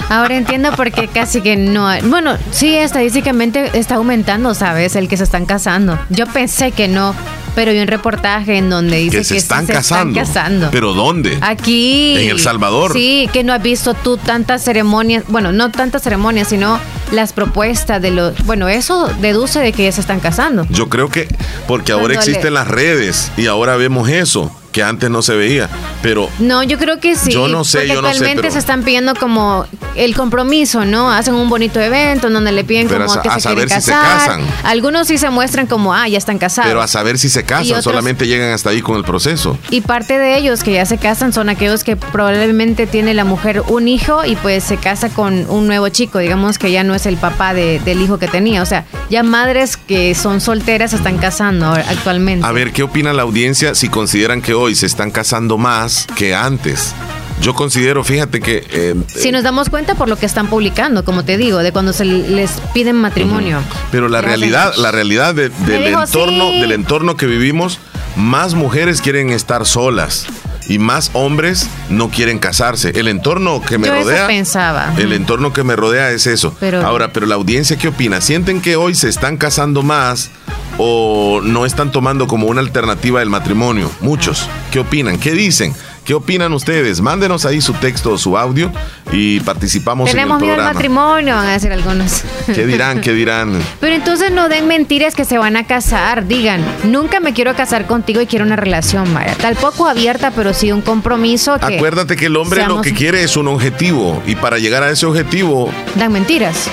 Ahora entiendo por qué casi que no. hay- Bueno, sí, estadísticamente está aumentando, ¿sabes? El que se están casando. Yo pensé que no, pero vi un reportaje en donde dice que se están se casando. están casando. ¿Pero dónde? Aquí. En El Salvador. Sí, que no has visto tú tantas ceremonias, bueno, no tantas ceremonias, sino las propuestas de los... Bueno, eso deduce de que ya se están casando. Yo creo que porque ahora Cuando le- existen las redes y ahora vemos eso que antes no se veía. Pero No, yo creo que sí. Yo no sé, yo no sé, actualmente pero- se están pidiendo como el compromiso, ¿no? Hacen un bonito evento en donde le piden Pero como a que a se saber se casar. casan. Algunos sí se muestran como, ah, ya están casados. pero a saber si se casan, otros- solamente llegan hasta ahí con el proceso. Y parte de ellos que ya se casan son aquellos que probablemente tiene la mujer un hijo y pues se casa con un nuevo chico, digamos que ya no es el papá de- del hijo que tenía. O sea, ya madres que son solteras se están casando actualmente. A ver, ¿qué opina la audiencia si consideran que hoy se están casando más que antes? Yo considero, fíjate que... eh, Si nos damos cuenta por lo que están publicando, como te digo, de cuando se les piden matrimonio. Pero la ¿Qué realidad, hacen? la realidad de- del dijo, entorno, sí. del entorno que vivimos, más mujeres quieren estar solas y más hombres no quieren casarse. El entorno que me Yo eso rodea. pensaba. El entorno que me rodea es eso. Pero- Ahora, pero la audiencia, ¿qué opina? ¿Sienten que hoy se están casando más o no están tomando como una alternativa el matrimonio? Muchos. ¿Qué opinan? ¿Qué dicen? ¿Qué opinan ustedes? Mándenos ahí su texto o su audio y participamos Tenemos en el miedo al programa. matrimonio, van a decir algunos. ¿Qué dirán? ¿Qué dirán? Pero entonces no den mentiras que se van a casar. Digan, nunca me quiero casar contigo y quiero una relación, Maya. Tal poco abierta, pero sí un compromiso que Acuérdate que el hombre lo que quiere es un objetivo y para llegar a ese objetivo, dan mentiras.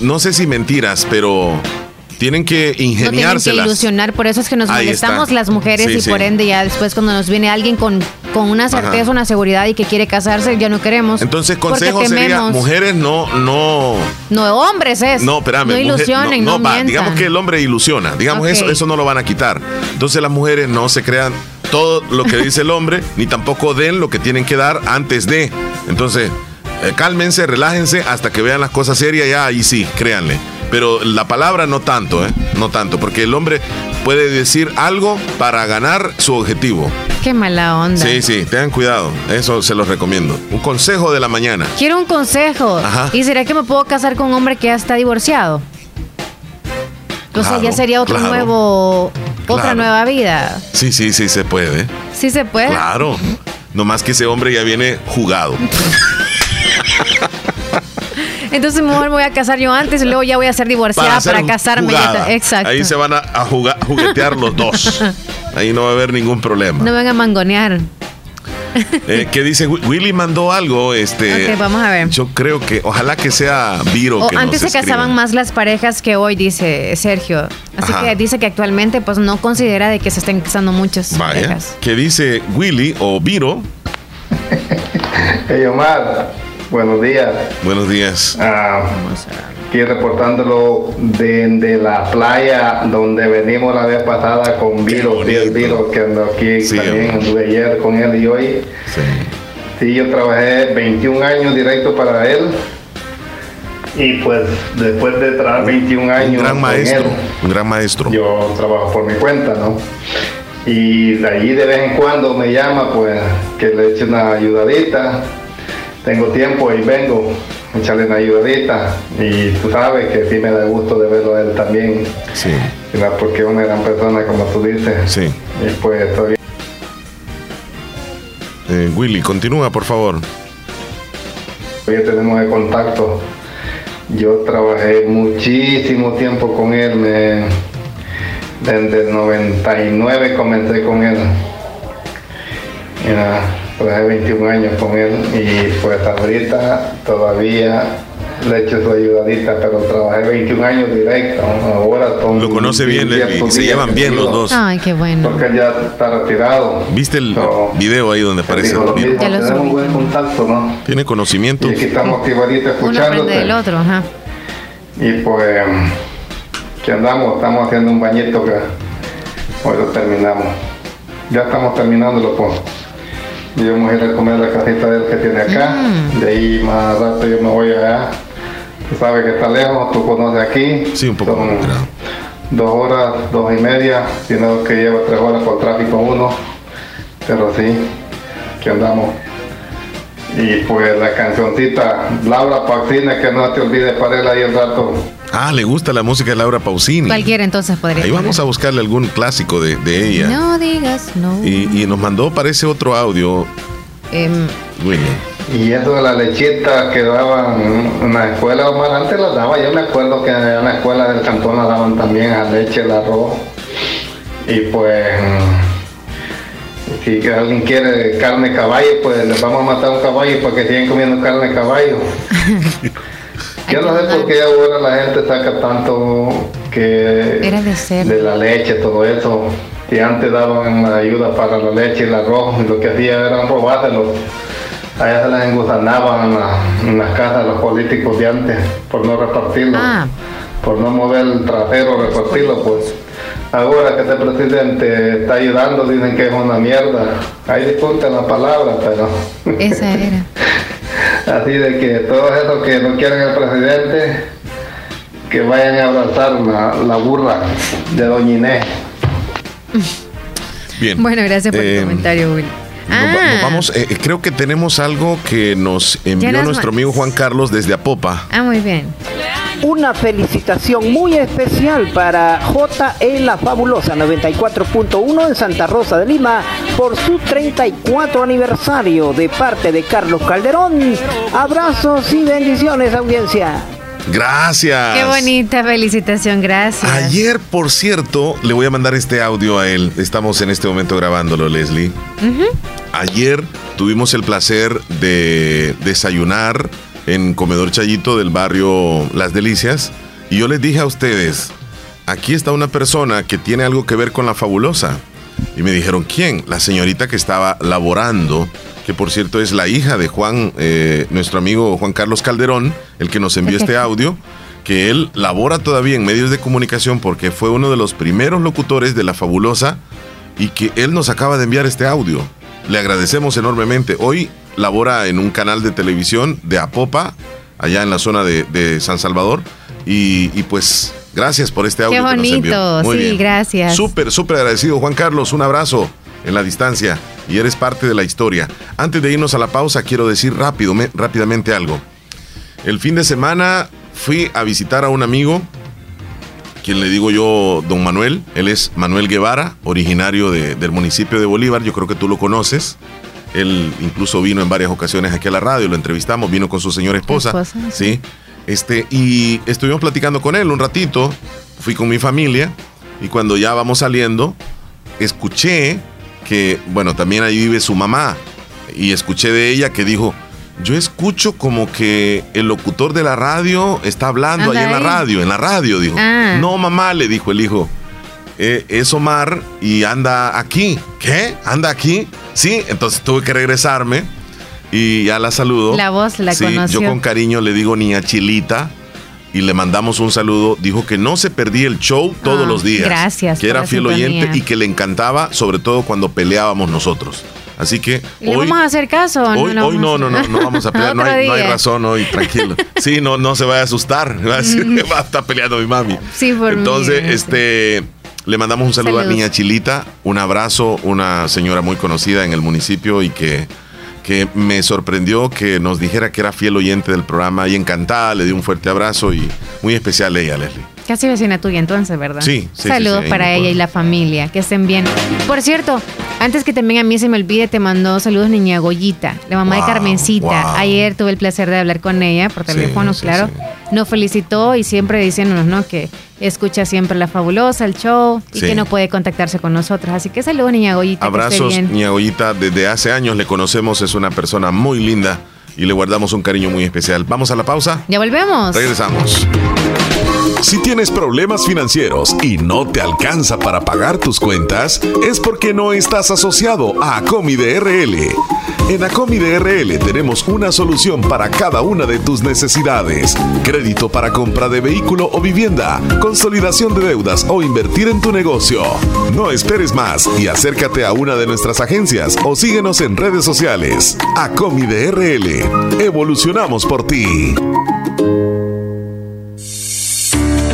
no sé si mentiras, pero tienen que No tienen que ilusionar, por eso es que nos Ahí molestamos está. las mujeres Sí, y sí. por ende ya después cuando nos viene alguien con, con una certeza, Ajá. una seguridad y que quiere casarse, ya no queremos. Entonces, consejo sería, mujeres no, no, No, hombres es. no, espérame. No ilusionen, no, va, mientan. digamos que el hombre ilusiona, digamos eso, eso no lo van a quitar. Entonces las mujeres no se crean todo lo que dice el hombre, ni tampoco den lo que tienen que dar antes de. Entonces, eh, cálmense, relájense hasta que vean las cosas serias, ya ahí sí, créanle. Pero la palabra no tanto, ¿eh? No tanto, porque el hombre puede decir algo para ganar su objetivo. Qué mala onda. Sí, sí, tengan cuidado, eso se los recomiendo. Un consejo de la mañana. Quiero un consejo. Ajá. ¿Y será que me puedo casar con un hombre que ya está divorciado? Claro, ya sería otro claro. nuevo, otra nueva vida. Sí, sí, sí, se puede. Sí se puede. Claro. Nomás que ese hombre ya viene jugado. Entonces mejor me voy a casar yo antes y luego ya voy a ser divorciada para, casarme. Exacto. Ahí se van a, a jugar, juguetear los dos. Ahí no va a haber ningún problema. No van a mangonear. Eh, ¿Qué dice? Wi- Willy mandó algo. Este, vamos a ver. Yo creo que, ojalá que sea Viro O que antes se casaban más las parejas que hoy, dice Sergio. Así Ajá. que dice que actualmente pues no considera de que se estén casando muchas Vaya. parejas. ¿Qué dice Willy o Viro? Hey Omar, buenos días. Buenos días. Ah, aquí reportándolo desde la playa donde venimos la vez pasada con Viro, sí, que ando aquí también, anduve ayer con él y hoy. Sí. yo trabajé 21 años directo para él. Y pues después de trabajar 21 años Un gran maestro. él, Un gran maestro. yo trabajo por mi cuenta, ¿no? Y de allí de vez en cuando me llama, pues, que le eche una ayudadita. Tengo tiempo y vengo echarle una ayudadita. Y tú sabes que sí me da gusto de verlo a él también. Sí. ¿verdad? Porque es una gran persona, como tú dices. Sí. Y pues todavía Eh, Willy, continúa, por favor. todavía tenemos el contacto. Yo trabajé muchísimo tiempo con él. Me, desde el 99 comencé con él. Ya, trabajé 21 años con él y pues ahorita todavía le echo su ayudadita, pero trabajé 21 años directo. Ahora son Lo conoce bien, Leslie. Se llevan bien los dos. Ay, qué bueno. Porque él ya está retirado. ¿Viste el video ahí donde aparece Digo, lo tenemos buen contacto, ¿no? Tiene conocimiento. Y aquí estamos activaditos Uno del otro, ajá. Y pues, que andamos, estamos haciendo un bañito que hoy lo terminamos. Ya estamos terminándolo, pues. Y vamos a ir a comer la casita de él que tiene acá. De ahí más rato yo me voy allá. Tú sabes que está lejos, tú conoces aquí. Sí, un poco. Son dos horas, dos y media, sino que lleva tres horas por tráfico uno. Pero sí, que andamos. Y pues la cancioncita Laura Paxina, que no te olvides para él ahí el rato. Ah, le gusta la música de Laura Pausini. Cualquiera entonces podría Ahí vamos a buscarle algún clásico de, de ella. No digas no. Y, y nos mandó, parece, otro audio, Willy. Y eso de la lechita que daban en la escuela, Omar, antes la daba, yo me acuerdo que en la escuela del cantón la daban también a leche, el arroz. Y pues, si alguien quiere carne de caballo, pues les vamos a matar un caballo para que sigan comiendo carne de caballo. Yo no sé por qué ahora la gente saca tanto que Era de ser. de la leche, todo eso. Y antes daban ayuda para la leche y el arroz, y lo que hacía era robárselos. Allá se las engusanaban en, la- en las casas los políticos de antes por no repartirlo, Ah. por no mover el trasero, repartirlo, pues. Ahora que este presidente está ayudando, dicen que es una mierda. Ahí discuten la palabra, pero esa era. así de que todos esos que no quieren al presidente, que vayan a abrazar la, la burra de Doña Inés. Bien. Bueno, gracias por Eh, el comentario, Will. Nos Ah, nos vamos, eh, eh, creo que tenemos algo que nos envió nuestro amigo Juan Carlos desde Apopa. ah, muy bien. Una felicitación muy especial para JE La Fabulosa 94.1 en Santa Rosa de Lima por su 34 aniversario de parte de Carlos Calderón. Abrazos y bendiciones, audiencia. Gracias. Qué bonita felicitación, gracias. Ayer, por cierto, le voy a mandar este audio a él. Estamos en este momento grabándolo, Leslie. Ayer tuvimos el placer de desayunar en Comedor Chayito del barrio Las Delicias. Y yo les dije a ustedes, aquí está una persona que tiene algo que ver con la fabulosa. Y me dijeron, ¿quién? La señorita que estaba laborando, que por cierto es la hija de Juan, eh, nuestro amigo Juan Carlos Calderón, el que nos envió este audio, que él labora todavía en medios de comunicación porque fue uno de los primeros locutores de la fabulosa y que él nos acaba de enviar este audio. Le agradecemos enormemente. Hoy labora en un canal de televisión de Apopa, allá en la zona de, de San Salvador. Y, y pues, gracias por este audio. Qué que nos envió. bonito, Muy sí, bien. gracias. Súper, súper agradecido. Juan Carlos, un abrazo en la distancia y eres parte de la historia. Antes de irnos a la pausa, quiero decir rápido, me- rápidamente algo. El fin de semana fui a visitar a un amigo, quien le digo yo don Manuel. Él es Manuel Guevara, originario de- del municipio de Bolívar. Yo creo que tú lo conoces. Él incluso vino en varias ocasiones aquí a la radio, lo entrevistamos, vino con su señora esposa. Esposa, sí. Este, y estuvimos platicando con él un ratito. Fui con mi familia y cuando ya vamos saliendo, escuché que, bueno, también ahí vive su mamá. Y escuché de ella que dijo, yo escucho como que el locutor de la radio está hablando ahí en la radio, en la radio, dijo. Ah. No, mamá, le dijo el hijo. "Eh, es Omar y anda aquí. ¿Qué? ¿Anda aquí? Sí, entonces tuve que regresarme y ya la saludo. La voz la Sí, conoció. Yo con cariño le digo niña Chilita y le mandamos un saludo. Dijo que no se perdía el show todos Ah, los días. gracias Que era fiel oyente y que le encantaba, sobre todo cuando peleábamos nosotros. Así que ¿Le hoy, vamos a hacer caso? hoy, lo hoy no, no, no, no vamos a pelear. No hay, no razón hoy, tranquilo. Sí, no, no se vaya a asustar. Va a decir Mm. va a estar peleando mi mami. Sí, por mí, Entonces, este. este, le mandamos un saludo a. Niña Chilita, un abrazo, una señora muy conocida en el municipio y que, que me sorprendió que nos dijera que era fiel oyente del programa y encantada, le di un fuerte abrazo y muy especial ella, Leslie. Casi vecina tuya entonces, ¿verdad? Sí, sí, Saludos sí, para ella y la familia, que estén bien. Por cierto, antes que también a mí se me olvide, te mandó saludos niña Goyita, la mamá Wow, de Carmencita. wow. Ayer tuve el placer de hablar con ella por teléfono, claro. Nos felicitó y siempre diciéndonos, ¿no? Que escucha siempre la fabulosa, el show y Sí. que no puede contactarse con nosotros. Así que saludos niña Goyita. Abrazos. Niña Goyita, desde hace años le conocemos, es una persona muy linda y le guardamos un cariño muy especial. Vamos a la pausa. Ya volvemos. Regresamos. Si tienes problemas financieros y no te alcanza para pagar tus cuentas, es porque no estás asociado a Acomi DRL. En Acomi DRL tenemos una solución para cada una de tus necesidades. Crédito para compra de vehículo o vivienda, consolidación de deudas o invertir en tu negocio. No esperes más y acércate a una de nuestras agencias o síguenos en redes sociales. Acomi DRL. Evolucionamos por ti.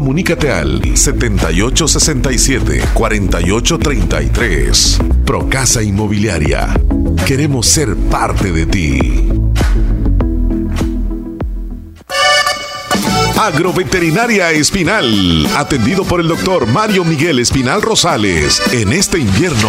Comunícate al 7867-4833. Procasa Inmobiliaria. Queremos ser parte de ti. Agroveterinaria Espinal, atendido por el doctor Mario Miguel Espinal Rosales. En este invierno,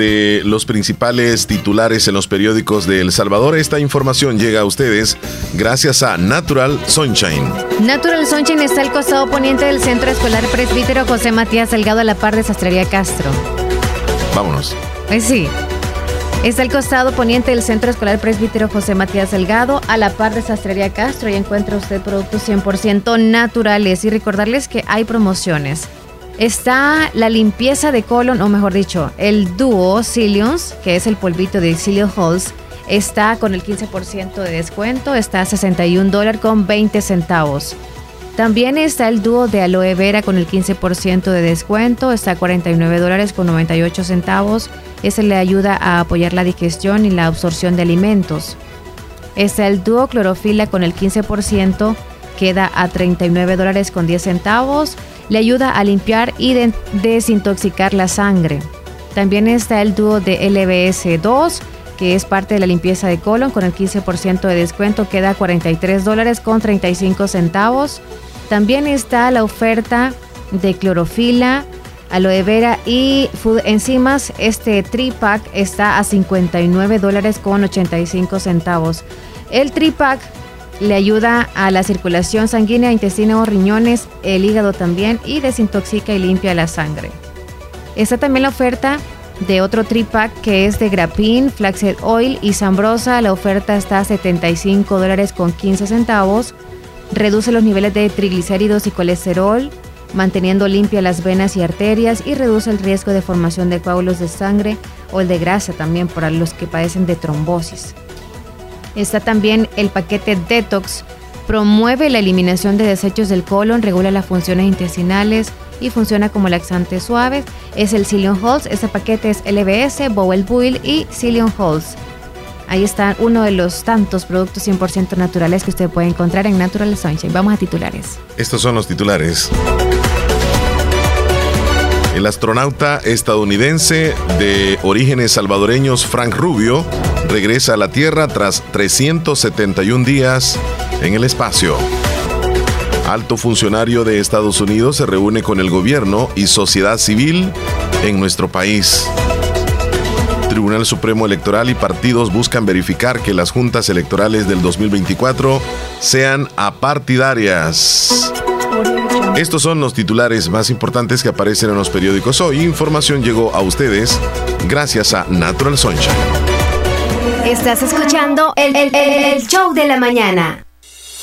de los principales titulares en los periódicos de El Salvador. Esta información llega a ustedes gracias a Natural Sunshine. Natural Sunshine está al costado poniente del Centro Escolar Presbítero José Matías Delgado a la par de Sastrería Castro. Vámonos. Pues sí. Está al costado poniente del Centro Escolar Presbítero José Matías Delgado, a la par de Sastrería Castro, y encuentra usted productos 100% naturales. Y recordarles que hay promociones. Está la limpieza de colon, o mejor dicho, el dúo Cilions, que es el polvito de Cilio Halls, está con el 15% de descuento, está a 61 dólares con 20 centavos. También está el dúo de aloe vera con el 15% de descuento, está a 49 dólares con 98 centavos. Ese le ayuda a apoyar la digestión y la absorción de alimentos. Está el dúo clorofila con el 15%, queda a 39 dólares con 10 centavos le ayuda a limpiar y de desintoxicar la sangre. También está el dúo de LBS2, que es parte de la limpieza de colon con el 15% de descuento, queda 43 dólares con 35 centavos. También está la oferta de clorofila, aloe vera y food enzimas. Este tripack está a 59 dólares con 85 centavos. El tripack le ayuda a la circulación sanguínea, intestino, riñones, el hígado también y desintoxica y limpia la sangre. Está también la oferta de otro tripack que es de Grapin, Flaxseed Oil y Zambrosa. La oferta está a 75 dólares con 15 centavos. Reduce los niveles de triglicéridos y colesterol, manteniendo limpias las venas y arterias y reduce el riesgo de formación de coágulos de sangre o el de grasa también para los que padecen de trombosis. Está también el paquete Detox. Promueve la eliminación de desechos del colon, regula las funciones intestinales y funciona como laxante suave. Es el Cillian Halls. Este paquete es LBS, Bowel Buil y Cillian Halls. Ahí está uno de los tantos productos 100% naturales que usted puede encontrar en Natural Sunshine. Vamos a titulares. Estos son los titulares. El astronauta estadounidense de orígenes salvadoreños Frank Rubio regresa a la Tierra tras 371 días en el espacio. Alto funcionario de Estados Unidos se reúne con el gobierno y sociedad civil en nuestro país. Tribunal Supremo Electoral y partidos buscan verificar que las juntas electorales del 2024 sean apartidarias. Estos son los titulares más importantes que aparecen en los periódicos hoy. Información llegó a ustedes gracias a Natural Sunshine. Estás escuchando el, el- el- show de la mañana.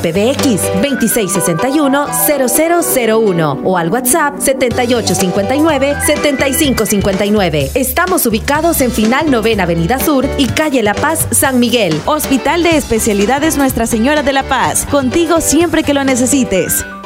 PBX 2661-0001 o al WhatsApp 7859-7559. Estamos ubicados en Final Novena Avenida Sur y Calle La Paz, San Miguel. Hospital de Especialidades Nuestra Señora de la Paz. Contigo siempre que lo necesites.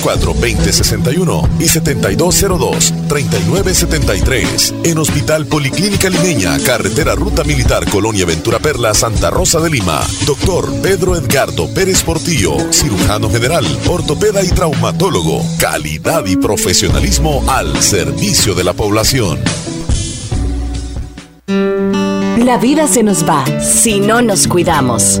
2061 y 7202 3973 en Hospital Policlínica Limeña, Carretera Ruta Militar Colonia Ventura Perla, Santa Rosa de Lima. Doctor Pedro Edgardo Pérez Portillo, cirujano general, ortopeda y traumatólogo. Calidad y profesionalismo al servicio de la población. La vida se nos va si no nos cuidamos.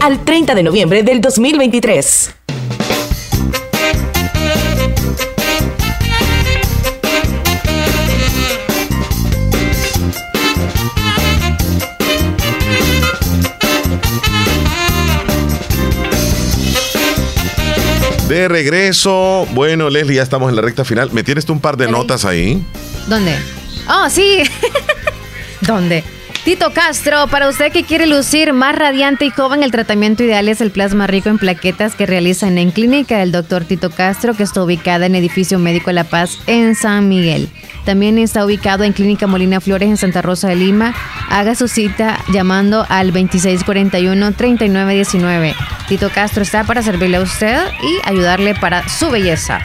al 30 de noviembre del 2023. De regreso, bueno, Leslie, ya estamos en la recta final. ¿Me tienes tú un par de notas ahí? ¿Dónde? Oh, sí. ¿Dónde? Tito Castro, para usted que quiere lucir más radiante y joven, el tratamiento ideal es el plasma rico en plaquetas que realizan en Clínica del Dr. Tito Castro, que está ubicada en Edificio Médico La Paz en San Miguel. También está ubicado en Clínica Molina Flores en Santa Rosa de Lima. Haga su cita llamando al 2641-3919. Tito Castro está para servirle a usted y ayudarle para su belleza.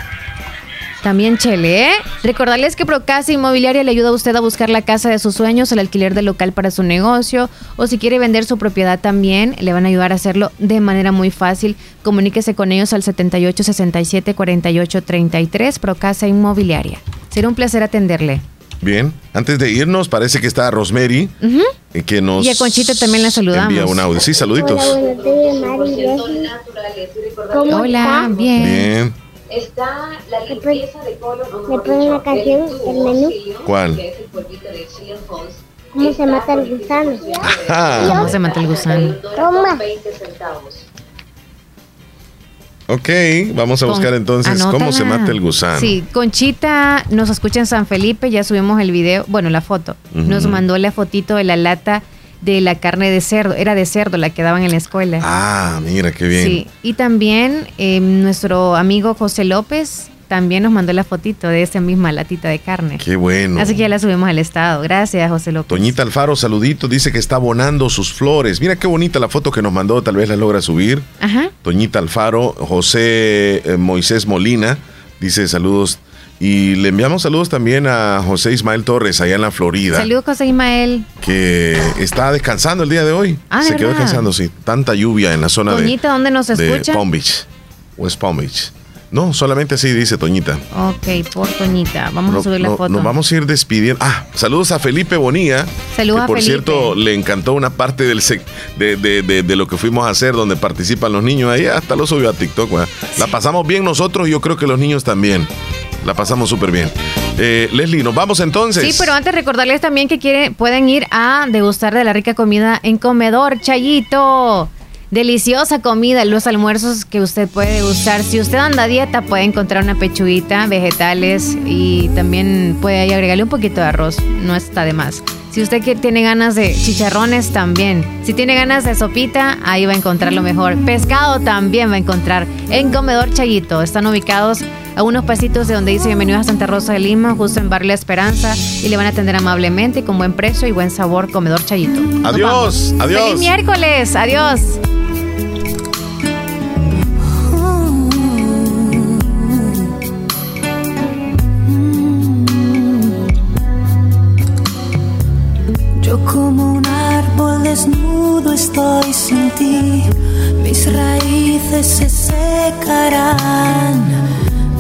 También Chele, ¿eh? Recordarles que Procasa Inmobiliaria le ayuda a usted a buscar la casa de sus sueños, el alquiler del local para su negocio o si quiere vender su propiedad también, le van a ayudar a hacerlo de manera muy fácil. Comuníquese con ellos al 78 67 48 33 Procasa Inmobiliaria. Será un placer atenderle. Bien, antes de irnos, parece que está Rosemary, eh, que nos Y a Conchita también la saludamos. envía un audio. Sí, saluditos. Hola, buenos días, Mari y Leslie. ¿Cómo Hola, está? bien. Bien. Está la limpieza de colon. ¿Le ponen la canción del menú? ¿Cuál? ¿Cómo se mata el gusano? Ajá. ¿Cómo se mata el gusano? Toma. Ok, vamos a Con- buscar entonces cómo se mata el gusano. Sí, Conchita nos escucha en San Felipe, ya subimos el video, bueno, la foto. Ujú. Nos mandó la fotito de la lata de la carne de cerdo, era de cerdo la que daban en la escuela. Ah, mira, qué bien. Sí, y también eh, nuestro amigo José López también nos mandó la fotito de esa misma latita de carne. Qué bueno. Así que ya la subimos al estado. Gracias, José López. Toñita Alfaro, saludito, dice que está abonando sus flores. Mira qué bonita la foto que nos mandó, tal vez la logra subir. Ajá. Toñita Alfaro, José eh, Moisés Molina, dice saludos. Y le enviamos saludos también a José Ismael Torres, allá en la Florida, Saludos, José Ismael. que está descansando el día de hoy. Ah, Se ¿de quedó verdad? descansando, sí. Tanta lluvia en la zona de, Toñita, ¿dónde nos de escucha? Palm Beach, West Palm Beach. No, solamente así dice Toñita. Ok, por Toñita. Vamos No- a subir la no- foto. Nos vamos a ir despidiendo. Ah, saludos a Felipe Bonía. Saludos que a por Felipe. cierto, le encantó una parte del de, de- de- de lo que fuimos a hacer, donde participan los niños. Ahí hasta lo subió a TikTok. ¿verdad? La pasamos bien nosotros y yo creo que los niños también. La pasamos súper bien. Eh, Leslie, nos vamos entonces. Sí, pero antes recordarles también que quieren, pueden ir a degustar de la rica comida en Comedor Chayito. Deliciosa comida, los almuerzos que usted puede degustar. Si usted anda a dieta, puede encontrar una pechuguita, vegetales y también puede ahí agregarle un poquito de arroz. No está de más. Si usted que tiene ganas de chicharrones, también. Si tiene ganas de sopita, ahí va a encontrar lo mejor. Pescado también va a encontrar en Comedor Chayito. Están ubicados a unos pasitos de donde dice Bienvenidos a Santa Rosa de Lima, justo en Barrio La Esperanza, y le van a atender amablemente, con buen precio y buen sabor, Comedor Chayito. Adiós, adiós. ¡Feliz miércoles! ¡Adiós! Desnudo estoy sin ti, mis raíces se secarán,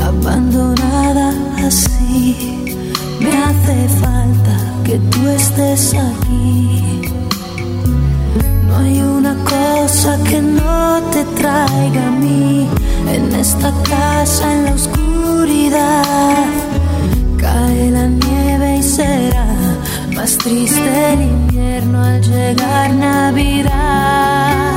abandonada así. Me hace falta que tú estés aquí. No hay una cosa que no te traiga a mí en esta casa, en la oscuridad. Cae la nieve y será más triste el invierno al llegar Navidad.